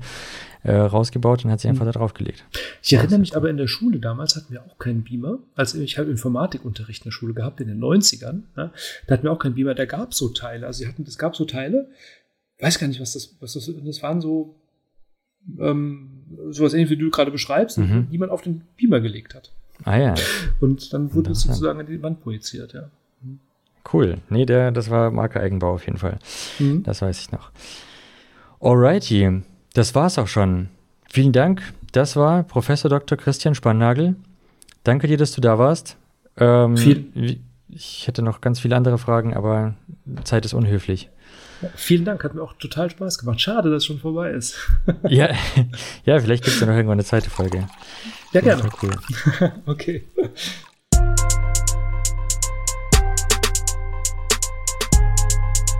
äh, rausgebaut und hat sie einfach da draufgelegt. Ich erinnere mich aber in der Schule damals hatten wir auch keinen Beamer. Also ich habe Informatikunterricht in der Schule gehabt in den 90ern. Ne? Da hatten wir auch keinen Beamer, da gab es so Teile. Also sie hatten, es gab so Teile, weiß gar nicht, was das, was das, das waren so ähm, sowas ähnlich wie du gerade beschreibst, Mhm. die man auf den Beamer gelegt hat. Ah ja, Und dann wurde es sozusagen an die Wand projiziert, ja. Cool. Nee, der, das war Marke Eigenbau auf jeden Fall. Mhm. Das weiß ich noch. Alrighty, das war's auch schon. Vielen Dank. Das war Professor Dr. Christian Spannagel. Danke dir, dass du da warst. Ähm, Viel- ich hätte noch ganz viele andere Fragen, aber Zeit ist unhöflich. Ja, vielen Dank, hat mir auch total Spaß gemacht. Schade, dass es schon vorbei ist. ja, ja, vielleicht gibt es ja noch irgendwann eine zweite Folge. Ja, gerne. Cool. Okay.